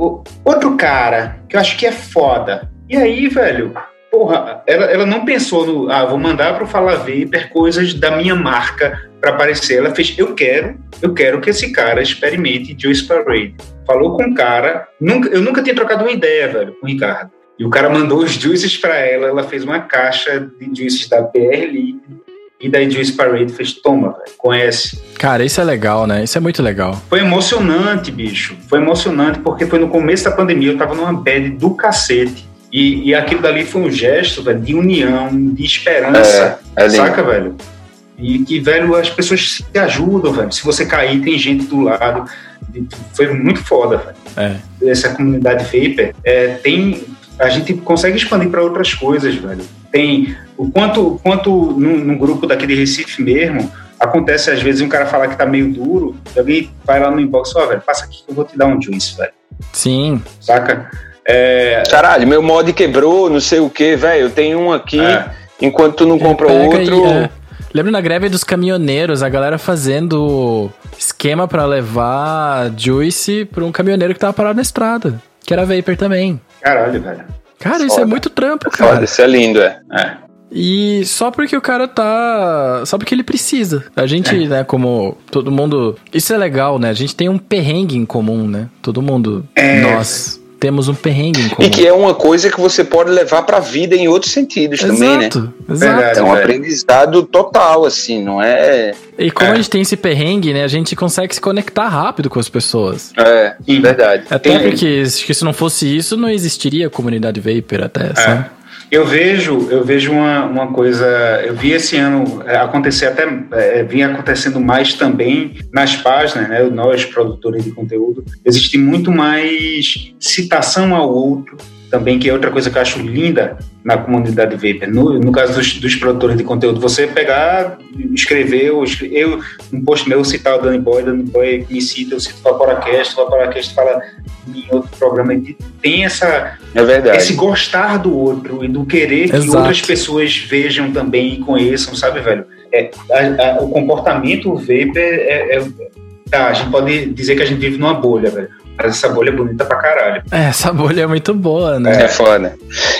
outro cara que eu acho que é foda. E aí, velho, porra, ela, ela não pensou no, ah, vou mandar pro Fala Vapor coisas da minha marca pra aparecer. Ela fez, eu quero, eu quero que esse cara experimente Juice Parade. Falou com o cara, nunca, eu nunca tinha trocado uma ideia, velho, com o Ricardo. E o cara mandou os juices pra ela, ela fez uma caixa de juices da PR Libre e da Juice Parade fez, toma, velho, conhece. Cara, isso é legal, né? Isso é muito legal. Foi emocionante, bicho. Foi emocionante porque foi no começo da pandemia, eu tava numa bad do cacete. E, e aquilo dali foi um gesto, velho, de união, de esperança. É lindo. saca, velho? E que, velho, as pessoas se ajudam, velho. Se você cair, tem gente do lado. Foi muito foda, velho. É. Essa comunidade Vapor é, tem. A gente consegue expandir para outras coisas, velho. Tem o quanto, quanto num, num grupo daqui de Recife mesmo, acontece às vezes um cara falar que tá meio duro, e alguém vai lá no inbox, ó, velho, passa aqui que eu vou te dar um juice, velho. Sim. Saca? É, Caralho, meu mod quebrou, não sei o que, velho. Eu tenho um aqui, É. enquanto tu não compra Pega outro. e, é. Lembra na greve dos caminhoneiros, a galera fazendo esquema pra levar Juice pra um caminhoneiro que tava parado na estrada. Que era Vapor também. Caralho, velho. Cara, isso é Foda. muito trampo, Foda, cara. isso é lindo, é. É. E só porque o cara tá. Só porque ele precisa. A gente, É. né, como todo mundo. Isso é legal, né? A gente tem um perrengue em comum, né? Todo mundo. É. Nós temos um perrengue em comum. E que é uma coisa que você pode levar pra vida em outros sentidos também, né? Exato, exato. Verdade. É um velho. aprendizado total, assim, não é. E como É. a gente tem esse perrengue, né? A gente consegue se conectar rápido com as pessoas. É, verdade. Até Tem- porque acho que se não fosse isso, não existiria a comunidade Vapor até, sabe? Eu vejo, eu vejo uma, uma coisa. Eu vi esse ano é, acontecer até é, vinha acontecendo mais também nas páginas, né? Nós produtores de conteúdo, existe muito mais citação ao outro também, que é outra coisa que eu acho linda na comunidade Vapor. No, no caso dos, dos produtores de conteúdo, você pegar, escrever, eu, um post meu citar o Danny Boy, Danny Boy me cita, eu cito o Vaporacast, o Vaporacast fala em outro programa, e tem essa, É verdade. esse gostar do outro e do querer que Exato. outras pessoas vejam também e conheçam, sabe, velho? É, a- a- o comportamento vapor é, é- Tá, a gente pode dizer que a gente vive numa bolha, velho. Mas essa bolha é bonita pra caralho. É, essa bolha é muito boa, né? É foda.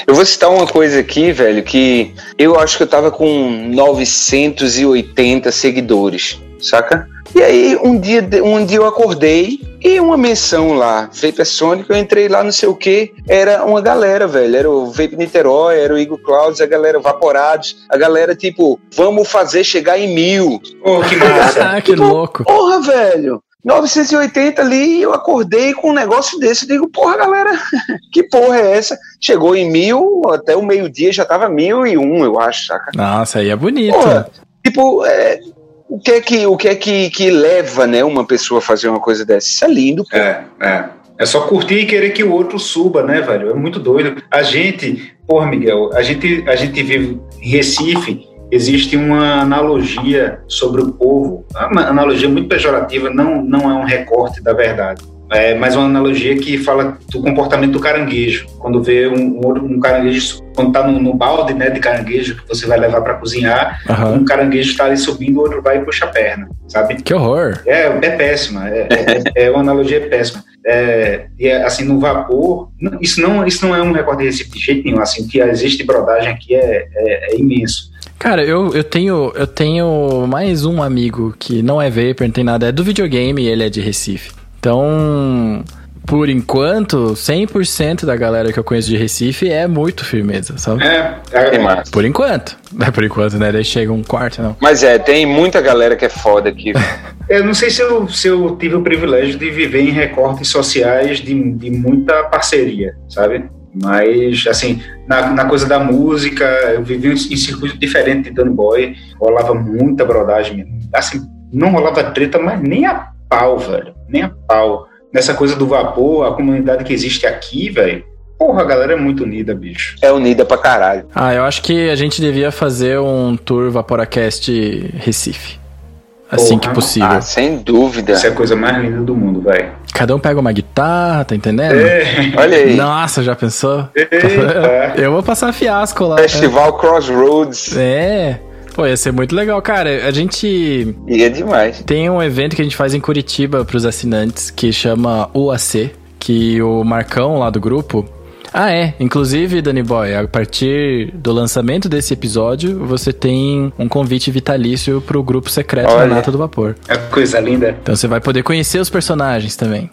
Eu vou citar uma coisa aqui, velho, que eu acho que eu tava com 980 seguidores, saca? E aí, um dia, um dia eu acordei e uma menção lá, Vape Sonic, eu entrei lá, não sei o que, era uma galera, velho. Era o Vape Niterói, era o Igor Clouds, a galera Vaporados, a galera tipo, vamos fazer chegar em mil. Oh, que massa! (laughs) Ah, que louco. Porra, velho! 980 ali, eu acordei com um negócio desse. Eu digo, porra, galera, (laughs) que porra é essa? Chegou em mil, até o meio-dia já tava mil e um, eu acho, saca? Nossa, aí é bonito. Porra, tipo, é, o que é que, o que, é que, que leva, né, uma pessoa a fazer uma coisa dessa? Isso é lindo, pô. É, é. É só curtir e querer que o outro suba, né, velho? É muito doido. A gente, porra, Miguel, a gente, a gente vive em Recife, existe uma analogia sobre o povo, uma analogia muito pejorativa, não, não é um recorte da verdade. É mais uma analogia que fala do comportamento do caranguejo. Quando vê um, um, caranguejo, quando tá no, no, balde né, de caranguejo que você vai levar para cozinhar, uhum. um caranguejo está ali subindo, o outro vai e puxa a perna, sabe? Que horror! É, é péssima. É, é, é uma analogia péssima. É, e é, assim, no vapor, isso não, isso não é um recorde de Recife de jeito nenhum. Assim, que existe brodagem aqui é, é, é imenso. Cara, eu, eu, tenho, eu tenho mais um amigo que não é Vapor, não tem nada, é do videogame e ele é de Recife. Então, por enquanto, 100% da galera que eu conheço de Recife é muito firmeza, sabe? É, é massa. Por enquanto. É por enquanto, né? Daí chega um quarto, não. Mas é, tem muita galera que é foda aqui. (laughs) eu não sei se eu, se eu tive o privilégio de viver em recortes sociais de, de muita parceria, sabe? Mas, assim, na, na, coisa da música, eu vivi em circuito diferente de Danny Boy, rolava muita brodagem. Assim, não rolava treta, mas nem a pau, velho. Nem a pau. Nessa coisa do vapor, a comunidade que existe aqui, velho. Porra, a galera é muito unida, bicho. É unida pra caralho. Ah, eu acho que a gente devia fazer um tour Vaporacast Recife. Assim Porra. que possível. Ah, sem dúvida. Isso é a coisa mais linda do mundo, velho. Cada um pega uma guitarra, tá entendendo? É. Olha aí. Nossa, já pensou? É. (laughs) Eu vou passar fiasco lá. Festival Crossroads. É. Pô, ia ser muito legal. Cara, a gente. Ia demais. Tem um evento que a gente faz em Curitiba pros assinantes que chama UAC, que o Marcão lá do grupo. Ah, é. Inclusive, Danny Boy, a partir do lançamento desse episódio, você tem um convite vitalício pro grupo secreto Olha. da Nata do Vapor. É coisa linda. Então você vai poder conhecer os personagens também.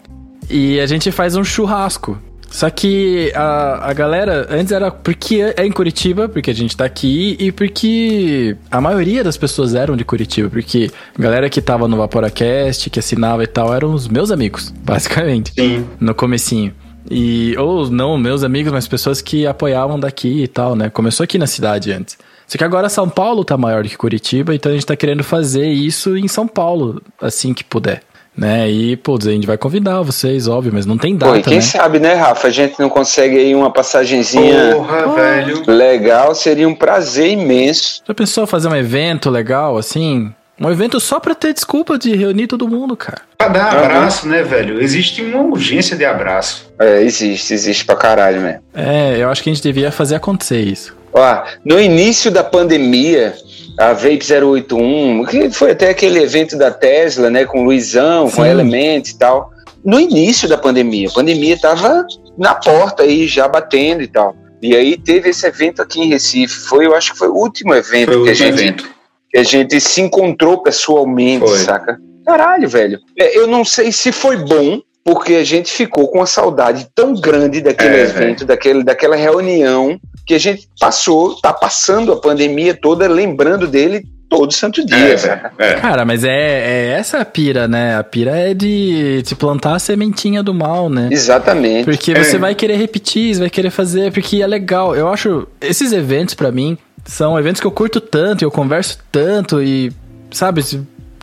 E a gente faz um churrasco. Só que a, a galera, antes era porque é em Curitiba, porque a gente tá aqui, e porque a maioria das pessoas eram de Curitiba, porque a galera que tava no Vaporacast, que assinava e tal, eram os meus amigos, basicamente. Sim. No comecinho. E, ou não meus amigos, mas pessoas que apoiavam daqui e tal, né? Começou aqui na cidade antes. Só que agora São Paulo tá maior do que Curitiba, então a gente tá querendo fazer isso em São Paulo, assim que puder né? E, pô, a gente vai convidar vocês, óbvio, mas não tem data, Pô, e quem né? sabe, né, Rafa? A gente não consegue aí uma passagenzinha Porra, velho. legal, seria um prazer imenso. Já pensou fazer um evento legal, assim? Um evento só pra ter desculpa de reunir todo mundo, cara. Pra dar abraço, né, velho? Existe uma urgência de abraço. É, existe, existe pra caralho, né? É, eu acho que a gente devia fazer acontecer isso. Ó, no início da pandemia, a Vape 081, que foi até aquele evento da Tesla, né, com o Luizão, Sim. com Element e tal. No início da pandemia, a pandemia estava na porta aí, já batendo e tal. E aí teve esse evento aqui em Recife. Foi, eu acho que foi o último evento, o que, último a gente, evento. Que a gente se encontrou pessoalmente, foi. saca? Caralho, velho. É, eu não sei se foi bom, porque a gente ficou com uma saudade tão grande daquele é, evento, daquele, daquela reunião que a gente passou, tá passando a pandemia toda lembrando dele todo santo dia. É, é. Cara, mas é, é, essa a pira, né? A pira é de te plantar a sementinha do mal, né? Exatamente. Porque você é. vai querer repetir, você vai querer fazer, porque é legal. Eu acho, esses eventos para mim são eventos que eu curto tanto, eu converso tanto e, sabe,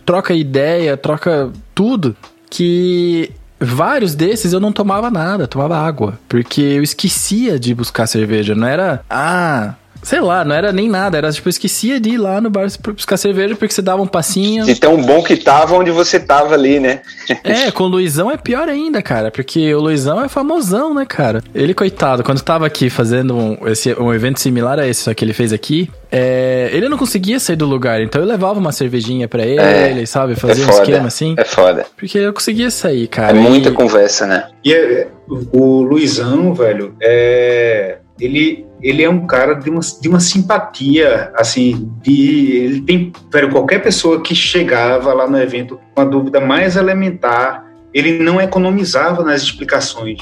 troca ideia, troca tudo, que Vários desses eu não tomava nada, tomava água. Porque eu esquecia de buscar cerveja. Não era, ah, Sei lá, não era nem nada, era tipo, eu esquecia de ir lá no bar buscar cerveja porque você dava um passinho. De tão bom que tava onde você tava ali, né? é, com o Luizão é pior ainda, cara, porque o Luizão é famosão, né, cara? Ele, coitado, quando tava aqui fazendo um, esse, um evento similar a esse só que ele fez aqui, é, ele não conseguia sair do lugar, então eu levava uma cervejinha para ele, é, sabe? Fazia é um esquema assim. É foda. Porque eu conseguia sair, cara. É muita e... conversa, né? E é, o Luizão, velho, é ele, ele é um cara de uma, de uma simpatia, assim, de ele tem, velho, qualquer pessoa que chegava lá no evento com a dúvida mais elementar, ele não economizava nas explicações.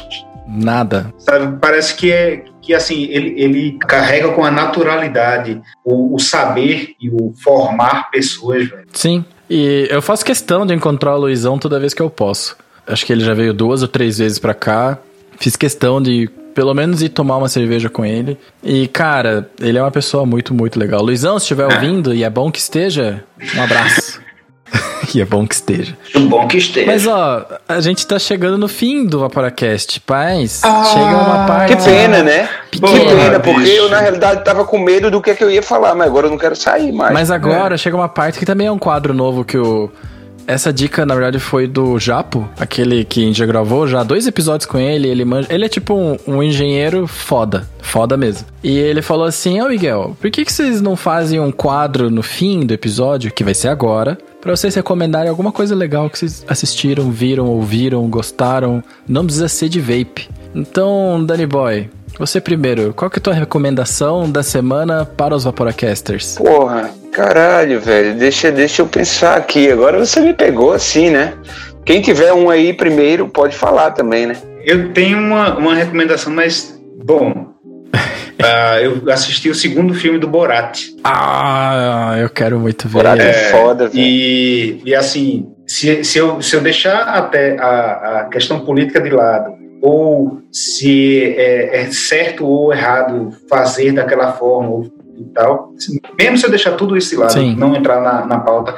Nada. Sabe, parece que é que assim ele, ele carrega com a naturalidade o, o saber e o formar pessoas, velho. Sim. E eu faço questão de encontrar o Luizão toda vez que eu posso. Acho que ele já veio duas ou três vezes pra cá. Fiz questão de pelo menos ir tomar uma cerveja com ele. E, cara, ele é uma pessoa muito, muito legal. Luizão, se estiver ouvindo, e é bom que esteja, um abraço. (laughs) e é bom que esteja. É bom que esteja. Mas, ó, a gente tá chegando no fim do Vaporacast, paz. chega uma parte. Que pena, né? Pequena, que pena, porque bicho. eu, na realidade, tava com medo do que, é que eu ia falar, mas agora eu não quero sair mais. Mas agora chega uma parte que também é um quadro novo que o. Essa dica, na verdade, foi do Japo, aquele que já gravou já dois episódios com ele. Ele, manja, ele é tipo um, um engenheiro foda, foda mesmo. E ele falou assim: Ô Miguel, por que, que vocês não fazem um quadro no fim do episódio, que vai ser agora, pra vocês recomendarem alguma coisa legal que vocês assistiram, viram, ouviram, gostaram? Não precisa ser de vape. Então, Danny Boy, você primeiro, qual que é a tua recomendação da semana para os Vaporacasters? Porra, caralho, velho. Deixa, deixa eu pensar aqui. Agora você me pegou assim, né? Quem tiver um aí primeiro pode falar também, né? Eu tenho uma, uma recomendação, mas, bom. (laughs) ah, eu assisti o segundo filme do Borat. Ah, eu quero muito ver. Borat é foda, velho. E, e assim, se, se, eu, se eu deixar até a, a questão política de lado, ou se é, é certo ou errado fazer daquela forma ou, e tal, mesmo se eu deixar tudo isso de lado, Sim. não entrar na, na pauta,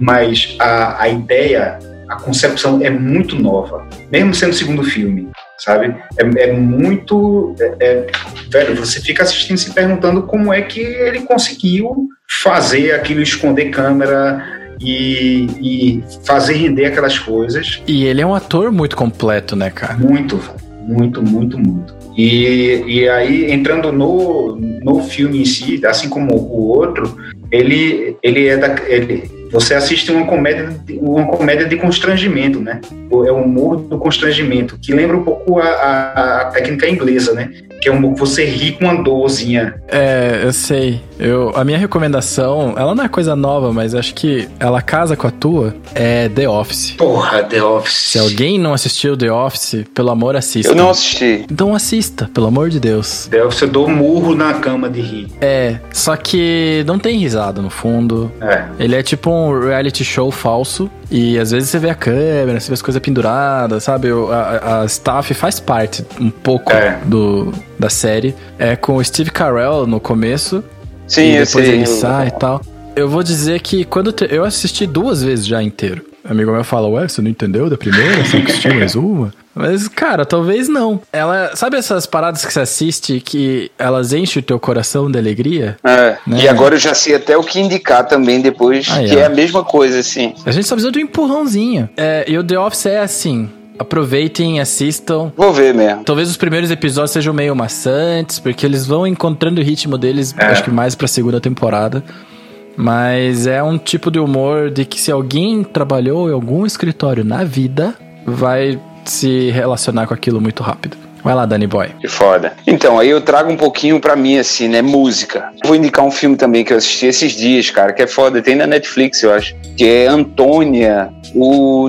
mas a, a ideia, a concepção é muito nova, mesmo sendo o segundo filme, sabe? É, é muito. é- é- velho, você fica assistindo se perguntando como é que ele conseguiu fazer aquilo, esconder câmera e, e fazer render aquelas coisas. E ele é um ator muito completo, né, cara? Muito, muito, muito, muito. E, e aí, entrando no, no filme em si, assim como o outro, ele, ele é da. Ele, você assiste uma comédia, de- uma comédia de constrangimento, né? É o humor do constrangimento, que lembra um pouco a, a, a técnica inglesa, né? Que é um humor que você ri com uma dorzinha. É, eu sei. Eu, a minha recomendação, ela não é coisa nova, mas acho que ela casa com a tua, é The Office. Porra, The Office. Se alguém não assistiu The Office, pelo amor, assista. Eu não assisti. Então assista, pelo amor de Deus. The Office eu dou murro na cama de rir. É, só que não tem risada no fundo. É. Ele é tipo um reality show falso. E às vezes você vê a câmera, você vê as coisas penduradas, sabe? O- A, a staff faz parte um pouco É. do, da série. É com o Steve Carell no começo. Sim, e eu depois sei. ele eu- sai e tal. Eu vou dizer que quando te- eu assisti duas vezes já inteiro. Amigo meu fala, ué, você não entendeu da primeira? Você não assistiu mais uma? Mas, cara, talvez não. Ela. Sabe essas paradas que você assiste que elas enchem o teu coração de alegria? É, Né? E agora eu já sei até o que indicar também depois, Aí, que ó. é a mesma coisa, assim. A gente só precisa de um empurrãozinho. É, e o The Office é assim. Aproveitem, assistam. Vou ver mesmo. Talvez os primeiros episódios sejam meio maçantes, porque eles vão encontrando o ritmo deles, É. acho que mais pra segunda temporada. Mas é um tipo de humor de que se alguém trabalhou em algum escritório na vida, vai se relacionar com aquilo muito rápido. Vai lá, Danny Boy. Que foda. Então, aí eu trago um pouquinho pra mim, assim, né? Música. Vou indicar um filme também que eu assisti esses dias, cara, que é foda. Tem na Netflix, eu acho. Que é Antônia. O,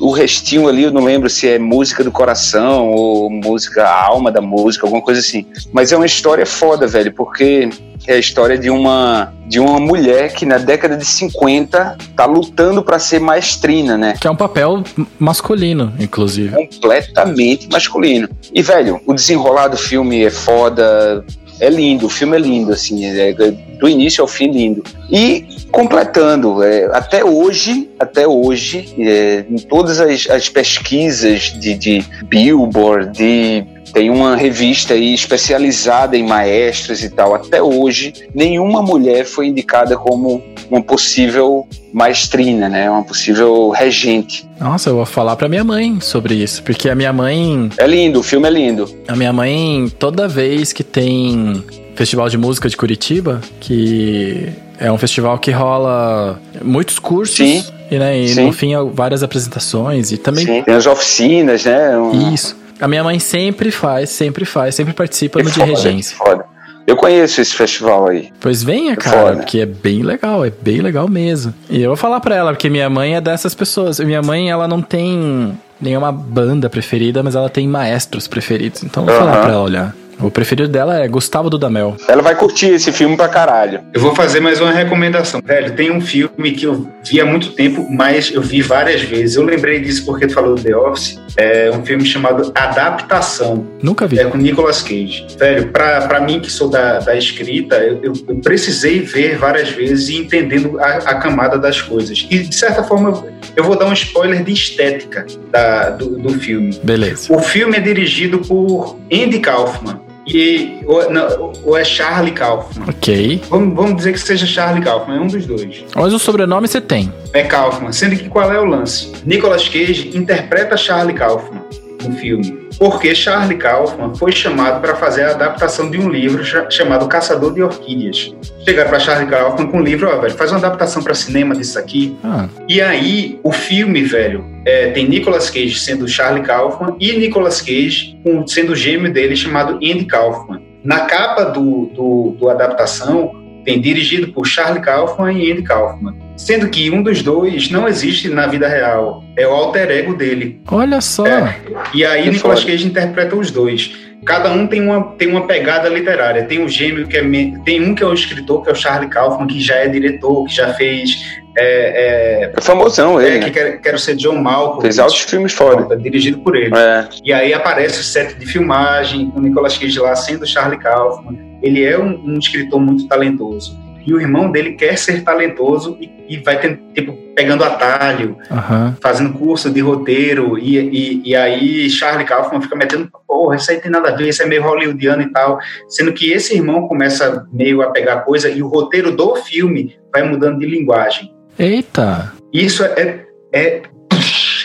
o restinho ali, eu não lembro se é música do coração ou música, alma da música, alguma coisa assim. Mas é uma história foda, velho, porque é a história de uma, de uma mulher que na década de 50 tá lutando pra ser maestrina, né? Que é um papel masculino, inclusive. completamente masculino. E, velho, o desenrolar do filme é foda, é lindo, o filme é lindo, assim, é, é do início ao fim lindo. E completando, é, até hoje, até hoje, é, em todas as, as pesquisas de, de Billboard, de tem uma revista aí especializada em maestras e tal. Até hoje, nenhuma mulher foi indicada como uma possível maestrina, né? Uma possível regente. Nossa, eu vou falar pra minha mãe sobre isso, porque a minha mãe É lindo, o filme é lindo. A minha mãe, toda vez que tem Festival de Música de Curitiba, que é um festival que rola muitos cursos, Sim. e, né, e no fim várias apresentações, e também Sim, tem as oficinas, né? Isso. A minha mãe sempre faz, sempre faz, sempre participa que no de foda, regência. que foda. Eu conheço esse festival aí. Pois venha, Que cara, foda. porque é bem legal, é bem legal mesmo. E eu vou falar pra ela, porque minha mãe é dessas pessoas. Minha mãe, ela não tem nenhuma banda preferida, mas ela tem maestros preferidos. Então vou falar pra ela olhar. O preferido dela é Gustavo Dudamel. Ela vai curtir esse filme pra caralho. Eu vou fazer mais uma recomendação. Velho, tem um filme que eu vi há muito tempo, mas eu vi várias vezes. Eu lembrei disso porque tu falou do The Office. É um filme chamado Adaptação. Nunca vi. É com Nicolas Cage. Velho, pra, pra mim que sou da, da escrita, eu, eu- eu precisei ver várias vezes e entendendo a, a camada das coisas. E, de certa forma, eu, vou dar um spoiler de estética da, do, do filme. Beleza. O filme é dirigido por Andy Kaufman. E, ou, não, ou é Charlie Kaufman. Ok. Vamos, vamos dizer que seja Charlie Kaufman, é um dos dois. Mas o sobrenome você tem. É Kaufman. Sendo que qual é o lance? Nicolas Cage interpreta Charlie Kaufman no filme. Porque Charlie Kaufman foi chamado para fazer a adaptação de um livro cha- chamado Caçador de Orquídeas. Chegaram para Charlie Kaufman com um livro, ó, velho, faz uma adaptação para cinema disso aqui. Ah, E aí, o filme, velho, é, tem Nicolas Cage sendo Charlie Kaufman e Nicolas Cage com- sendo o gêmeo dele chamado Andy Kaufman. Na capa do, do, do adaptação, tem dirigido por Charlie Kaufman e Andy Kaufman. Sendo que um dos dois não existe na vida real. É o alter ego dele. olha só. É. E aí Que Nicolas foda. Cage interpreta os dois. Cada um tem uma, tem uma pegada literária. Tem um gêmeo que é. Tem um que é o escritor, que é o Charlie Kaufman, que já é diretor, que já fez. é, é, É famosão é, ele, que né? quer, quero ser John Malcolm. Fez altos filmes foda. Tá dirigido por ele. É. E aí aparece o set de filmagem, o Nicolas Cage lá sendo Charlie Kaufman. Ele é um, um escritor muito talentoso. E o irmão dele quer ser talentoso e, e vai ter, tipo, pegando atalho, Aham. fazendo curso de roteiro. E, e, e aí Charlie Kaufman fica metendo, porra, isso aí tem nada a ver, isso é meio hollywoodiano e tal. Sendo que esse irmão começa meio a pegar coisa e o roteiro do filme vai mudando de linguagem. Eita. Isso é, é,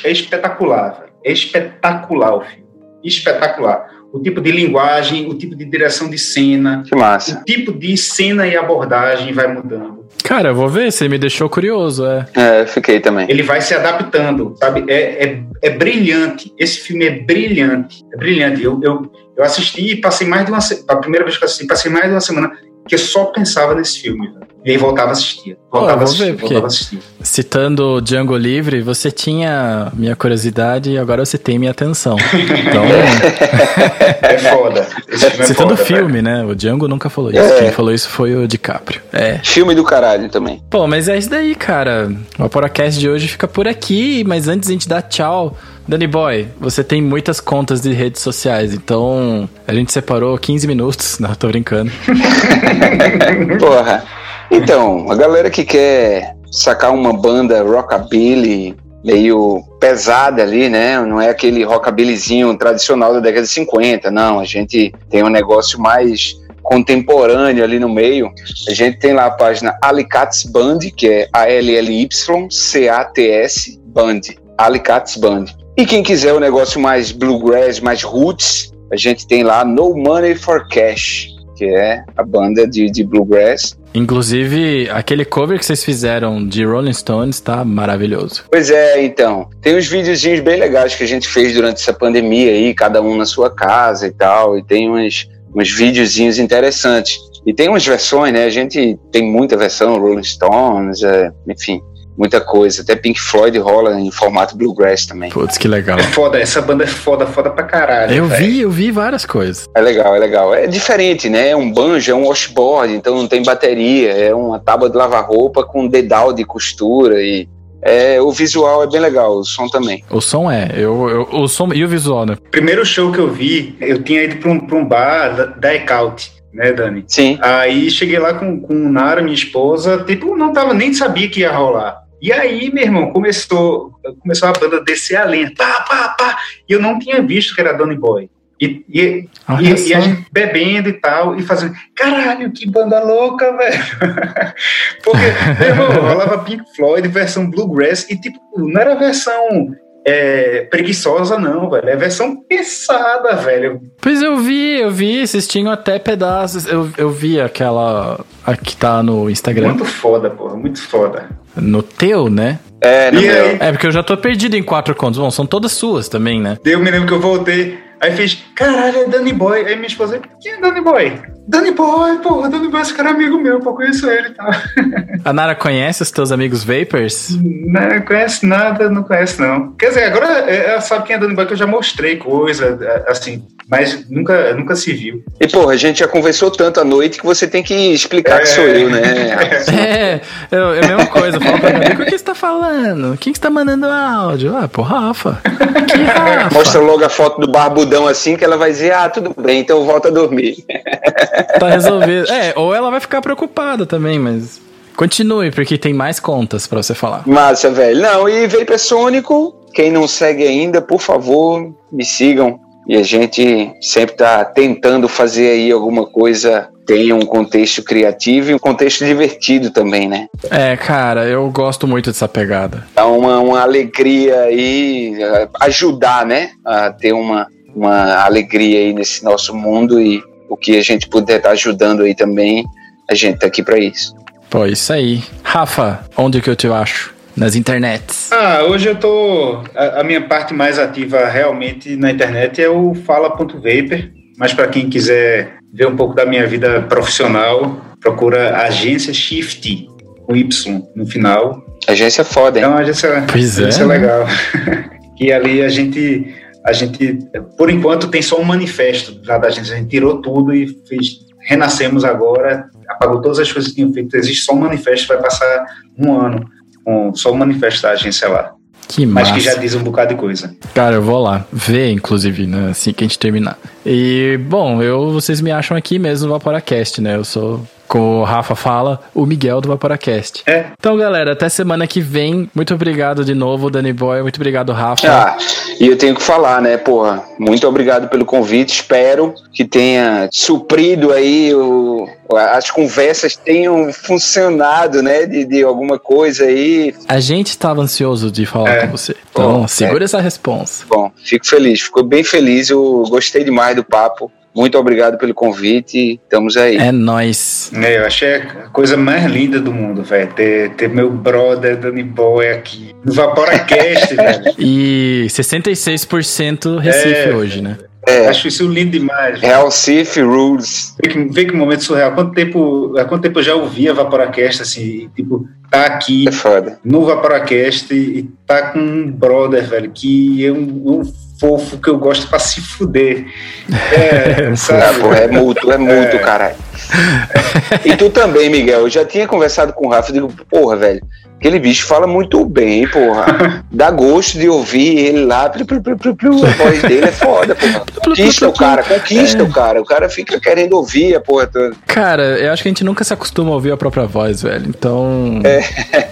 é espetacular, velho. É espetacular o filme. Espetacular. O tipo de linguagem, o tipo de direção de cena, Que massa. o tipo de cena e abordagem vai mudando. Cara, eu vou ver, você me deixou curioso, é. É, fiquei também. Ele vai se adaptando, sabe? É, é, é brilhante. Esse filme é brilhante. É brilhante. Eu, eu, eu assisti e passei mais de uma se- A primeira vez que eu assisti, passei mais de uma semana que eu só pensava nesse filme. velho. E aí voltava a assistir. Pô, Voltava eu a assistir, ver, porque- voltava a assistir. Citando Django Livre, você tinha minha curiosidade e agora você tem minha atenção. Então, (laughs) É foda. É citando o foda, velho. filme, né? O Django nunca falou isso. É. Quem falou isso foi o DiCaprio. É. Filme do caralho também. Pô, mas é isso daí, cara. O Aporacast de hoje fica por aqui, mas antes a gente dar tchau. Danny Boy, você tem muitas contas de redes sociais, então a gente separou 15 minutos. (laughs) Não, tô brincando. Porra. Então, a galera que quer sacar uma banda rockabilly meio pesada ali, né? Não é aquele rockabillyzinho tradicional da década de 50, não. A gente tem um negócio mais contemporâneo ali no meio. A gente tem lá a página Alicates Band, que é A-L-L-Y-C-A-T-S Band. Alicates Band. E quem quiser o negócio mais bluegrass, mais roots, a gente tem lá No Money for Cash, que é a banda de, de bluegrass. Inclusive, aquele cover que vocês fizeram de Rolling Stones tá maravilhoso. Pois é, então. Tem uns videozinhos bem legais que a gente fez durante essa pandemia aí, cada um na sua casa e tal, e tem uns, uns videozinhos interessantes. E tem umas versões, né? A gente tem muita versão, Rolling Stones, é, enfim, muita coisa. Até Pink Floyd rola em formato bluegrass também. Putz, que legal. É foda, essa banda é foda, foda pra caralho. Eu velho. vi, eu vi várias coisas. É legal, é legal. É diferente, né? É um banjo, é um washboard, então não tem bateria, é uma tábua de lavar roupa com dedal de costura e é, o visual é bem legal, o som também. O som é, eu, eu- o som e o visual, né? Primeiro show que eu vi, eu tinha ido pra um, pra um bar da, da Ecaute, né, Dani? Sim. Aí cheguei lá com, com Nara, minha esposa, tipo, não tava, nem sabia que ia rolar. E aí, meu irmão, começou, começou a banda descer a lenha, pá, pá, pá, e eu não tinha visto que era Donny Boy. E, e, e, e a gente bebendo e tal, e fazendo, caralho, que banda louca, velho. (laughs) Porque, meu irmão, rolava Pink Floyd, versão Bluegrass, e tipo, não era versão é, preguiçosa, não, velho. É versão pesada, velho. Pois eu vi, eu vi, vocês tinham até pedaços. Eu, eu vi aquela. A que tá no Instagram. Muito foda, porra, muito foda. No teu, né? É, no E meu. aí? É, porque eu já tô perdido em quatro contos. Bom, são todas suas também, né? Daí eu me lembro que eu voltei, aí fiz, caralho, é Danny Boy. Aí minha esposa, quem é Danny Boy? Danny Boy, porra, Danny Boy, esse cara é amigo meu, pô, conheço ele e tal. (laughs) A Nara conhece os teus amigos Vapers? Não conhece nada, não conhece não. Quer dizer, agora ela sabe quem é Danny Boy, que eu já mostrei coisa, assim, mas nunca, nunca se viu. E, porra, a gente já conversou tanto à noite que você tem que explicar é, que sou eu, né? (laughs) É, é, é a mesma coisa. Fala pra mim, o que você tá falando? Quem que tá mandando áudio? Ah, pô, Rafa. Que Rafa? Mostra logo a foto do barbudão assim, que ela vai dizer, ah, tudo bem, então volta a dormir. (laughs) Tá resolvido. É, ou ela vai ficar preocupada também, mas... Continue, porque tem mais contas para você falar. Massa, velho. Não, e Vapersônico, quem não segue ainda, por favor, me sigam e a gente sempre está tentando fazer aí alguma coisa tenha um contexto criativo e um contexto divertido também, né? É, cara, eu gosto muito dessa pegada. Dá uma, uma alegria aí, ajudar, né? A ter uma, uma alegria aí nesse nosso mundo e o que a gente puder estar tá ajudando aí também, a gente tá aqui para isso. Pô, isso aí. Rafa, onde que eu te acho? nas internets? Ah, hoje eu tô. A, a minha parte mais ativa realmente na internet é o fala.vapor, mas para quem quiser ver um pouco da minha vida profissional, procura Agência Shift, com Y no final. Agência foda, hein? É uma agência, pois é, agência é legal. (laughs) e ali a gente, a gente, por enquanto, tem só um manifesto lá da agência. A gente tirou tudo e fez, renascemos agora, apagou todas as coisas que tinham feito. Existe só um manifesto, vai passar um ano com só manifestar a agência lá. Que massa. Mas que já diz um bocado de coisa. Cara, eu vou lá ver, inclusive, né, assim que a gente terminar. E, bom, eu, vocês me acham aqui mesmo no Vaporacast, né? Eu sou como o Rafa fala, o Miguel do Vaporacast. É. Então, galera, até semana que vem. Muito obrigado de novo, Dani Boy. Muito obrigado, Rafa. Ah, e eu tenho que falar, né, porra, muito obrigado pelo convite. Espero que tenha suprido aí o, as conversas tenham funcionado, né, de, de alguma coisa aí. A gente estava ansioso de falar é. com você. Então, Bom, segura é. essa resposta. Bom, fico feliz. Ficou bem feliz. Eu gostei demais do papo. Muito obrigado pelo convite. Estamos aí. É nós. É, eu achei a coisa mais linda do mundo, velho. Ter, ter meu brother Danny Boy aqui no Vaporacast, (laughs) velho. E 66% Recife é, hoje, né? É. Acho isso lindo demais. Real Sif Rules. Vê que, vê que momento surreal. Quanto tempo, há quanto tempo eu já ouvia Vaporacast, assim, tipo, tá aqui é no Vaporacast e, e tá com um brother, velho, que é um, um fofo que eu gosto pra se fuder. (laughs) É, sabe? Pô, é mútuo, é mútuo, é. caralho. E tu também, Miguel. Eu já tinha conversado com o Rafa e digo, porra, velho, Aquele bicho fala muito bem, porra. Dá gosto de ouvir ele lá. a voz dele é foda, porra. Conquista o cara, conquista é. o cara. O cara fica querendo ouvir a porra toda. Cara, eu acho que a gente nunca se acostuma a ouvir a própria voz, velho. Então. É.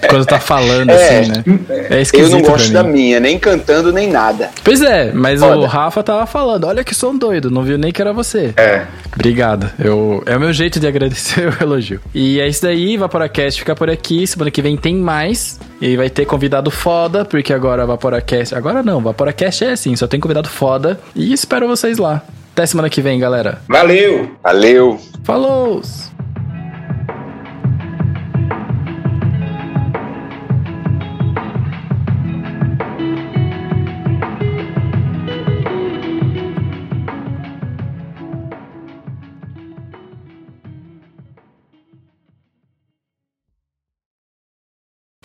Quando tá falando, é. assim, né? É Eu não gosto da minha, nem cantando, nem nada. Pois é, mas foda. o Rafa tava falando. Olha que som doido, não viu nem que era você. É. Obrigado. Eu, é o meu jeito de agradecer (laughs) o elogio. E é isso daí, Vaporacast fica por aqui. Semana que vem tem mais. E vai ter convidado foda, porque agora a Vaporacast. Agora não, Vaporacast é assim, só tem convidado foda. E espero vocês lá. Até semana que vem, galera. Valeu! Valeu! Falou!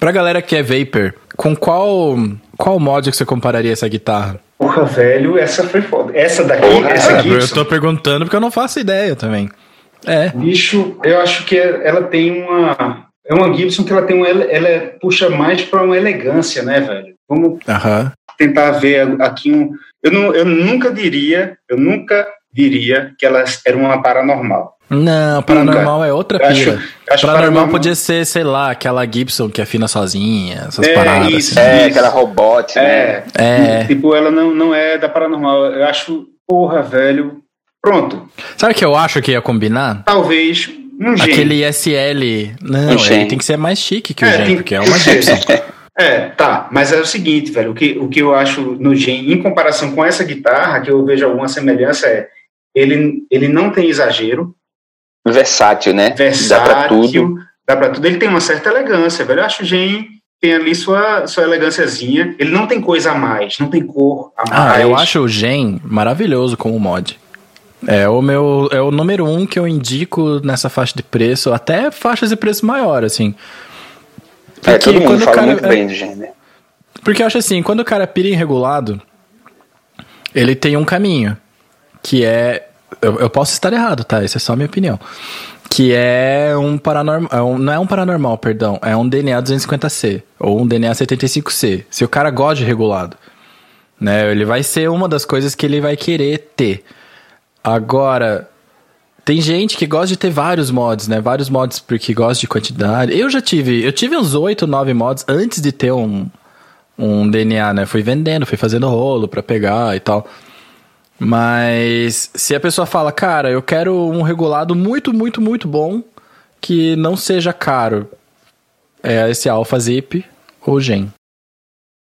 Pra galera que é Vapor, com qual qual mod que você compararia essa guitarra? Porra, velho, essa foi foda. Essa daqui, Porra, essa aqui. Eu tô perguntando porque eu não faço ideia também. É. Bicho, eu acho que ela tem uma. É uma Gibson que ela tem uma. Ela puxa mais pra uma elegância, né, velho? Vamos tentar ver aqui um. Eu, não, eu nunca diria, eu nunca diria que ela era uma paranormal. Não, paranormal Nunca. é outra pira. Acho, acho paranormal, paranormal podia ser, sei lá, aquela Gibson que afina sozinha, essas é, paradas. Isso, assim. É, aquela robot, é, né? É. Tipo, ela não, não é da paranormal. Eu acho, porra, velho. Pronto. Sabe o que eu acho que ia combinar? Talvez um G. Aquele SL. Não, um ele tem que ser mais chique que o é, Gen, porque é uma Gibson. (laughs) É, tá, mas é o seguinte, velho, o que, o que eu acho no Gen, em comparação com essa guitarra, que eu vejo alguma semelhança, é ele, ele não tem exagero, versátil, né? Versátil, dá pra tudo. Dá pra tudo. Ele tem uma certa elegância, velho. Eu acho o Gen tem ali sua, sua elegânciazinha. Ele não tem coisa a mais, não tem cor a mais. Ah, eu acho o Gen maravilhoso como mod. É o meu. É o número um que eu indico nessa faixa de preço, até faixas de preço maior, assim. é, todo mundo fala cara, muito é, bem do gênero. Porque eu acho assim, quando o cara pira irregulado, ele tem um caminho. Que é. Eu, eu posso estar errado, tá? Essa é só a minha opinião. Que é um paranormal. É um, não é um paranormal, perdão. É um DNA 250C. Ou um DNA 75C. Se o cara gosta de regulado. Né, ele vai ser uma das coisas que ele vai querer ter. Agora, tem gente que gosta de ter vários mods, né? Vários mods porque gosta de quantidade. Eu já tive, eu tive uns 8, 9 mods antes de ter um, um DNA, né? Fui vendendo, fui fazendo rolo para pegar e tal. Mas se a pessoa fala, cara, eu quero um regulado muito, muito, muito bom que não seja caro, é esse Alpha Zip ou Gen.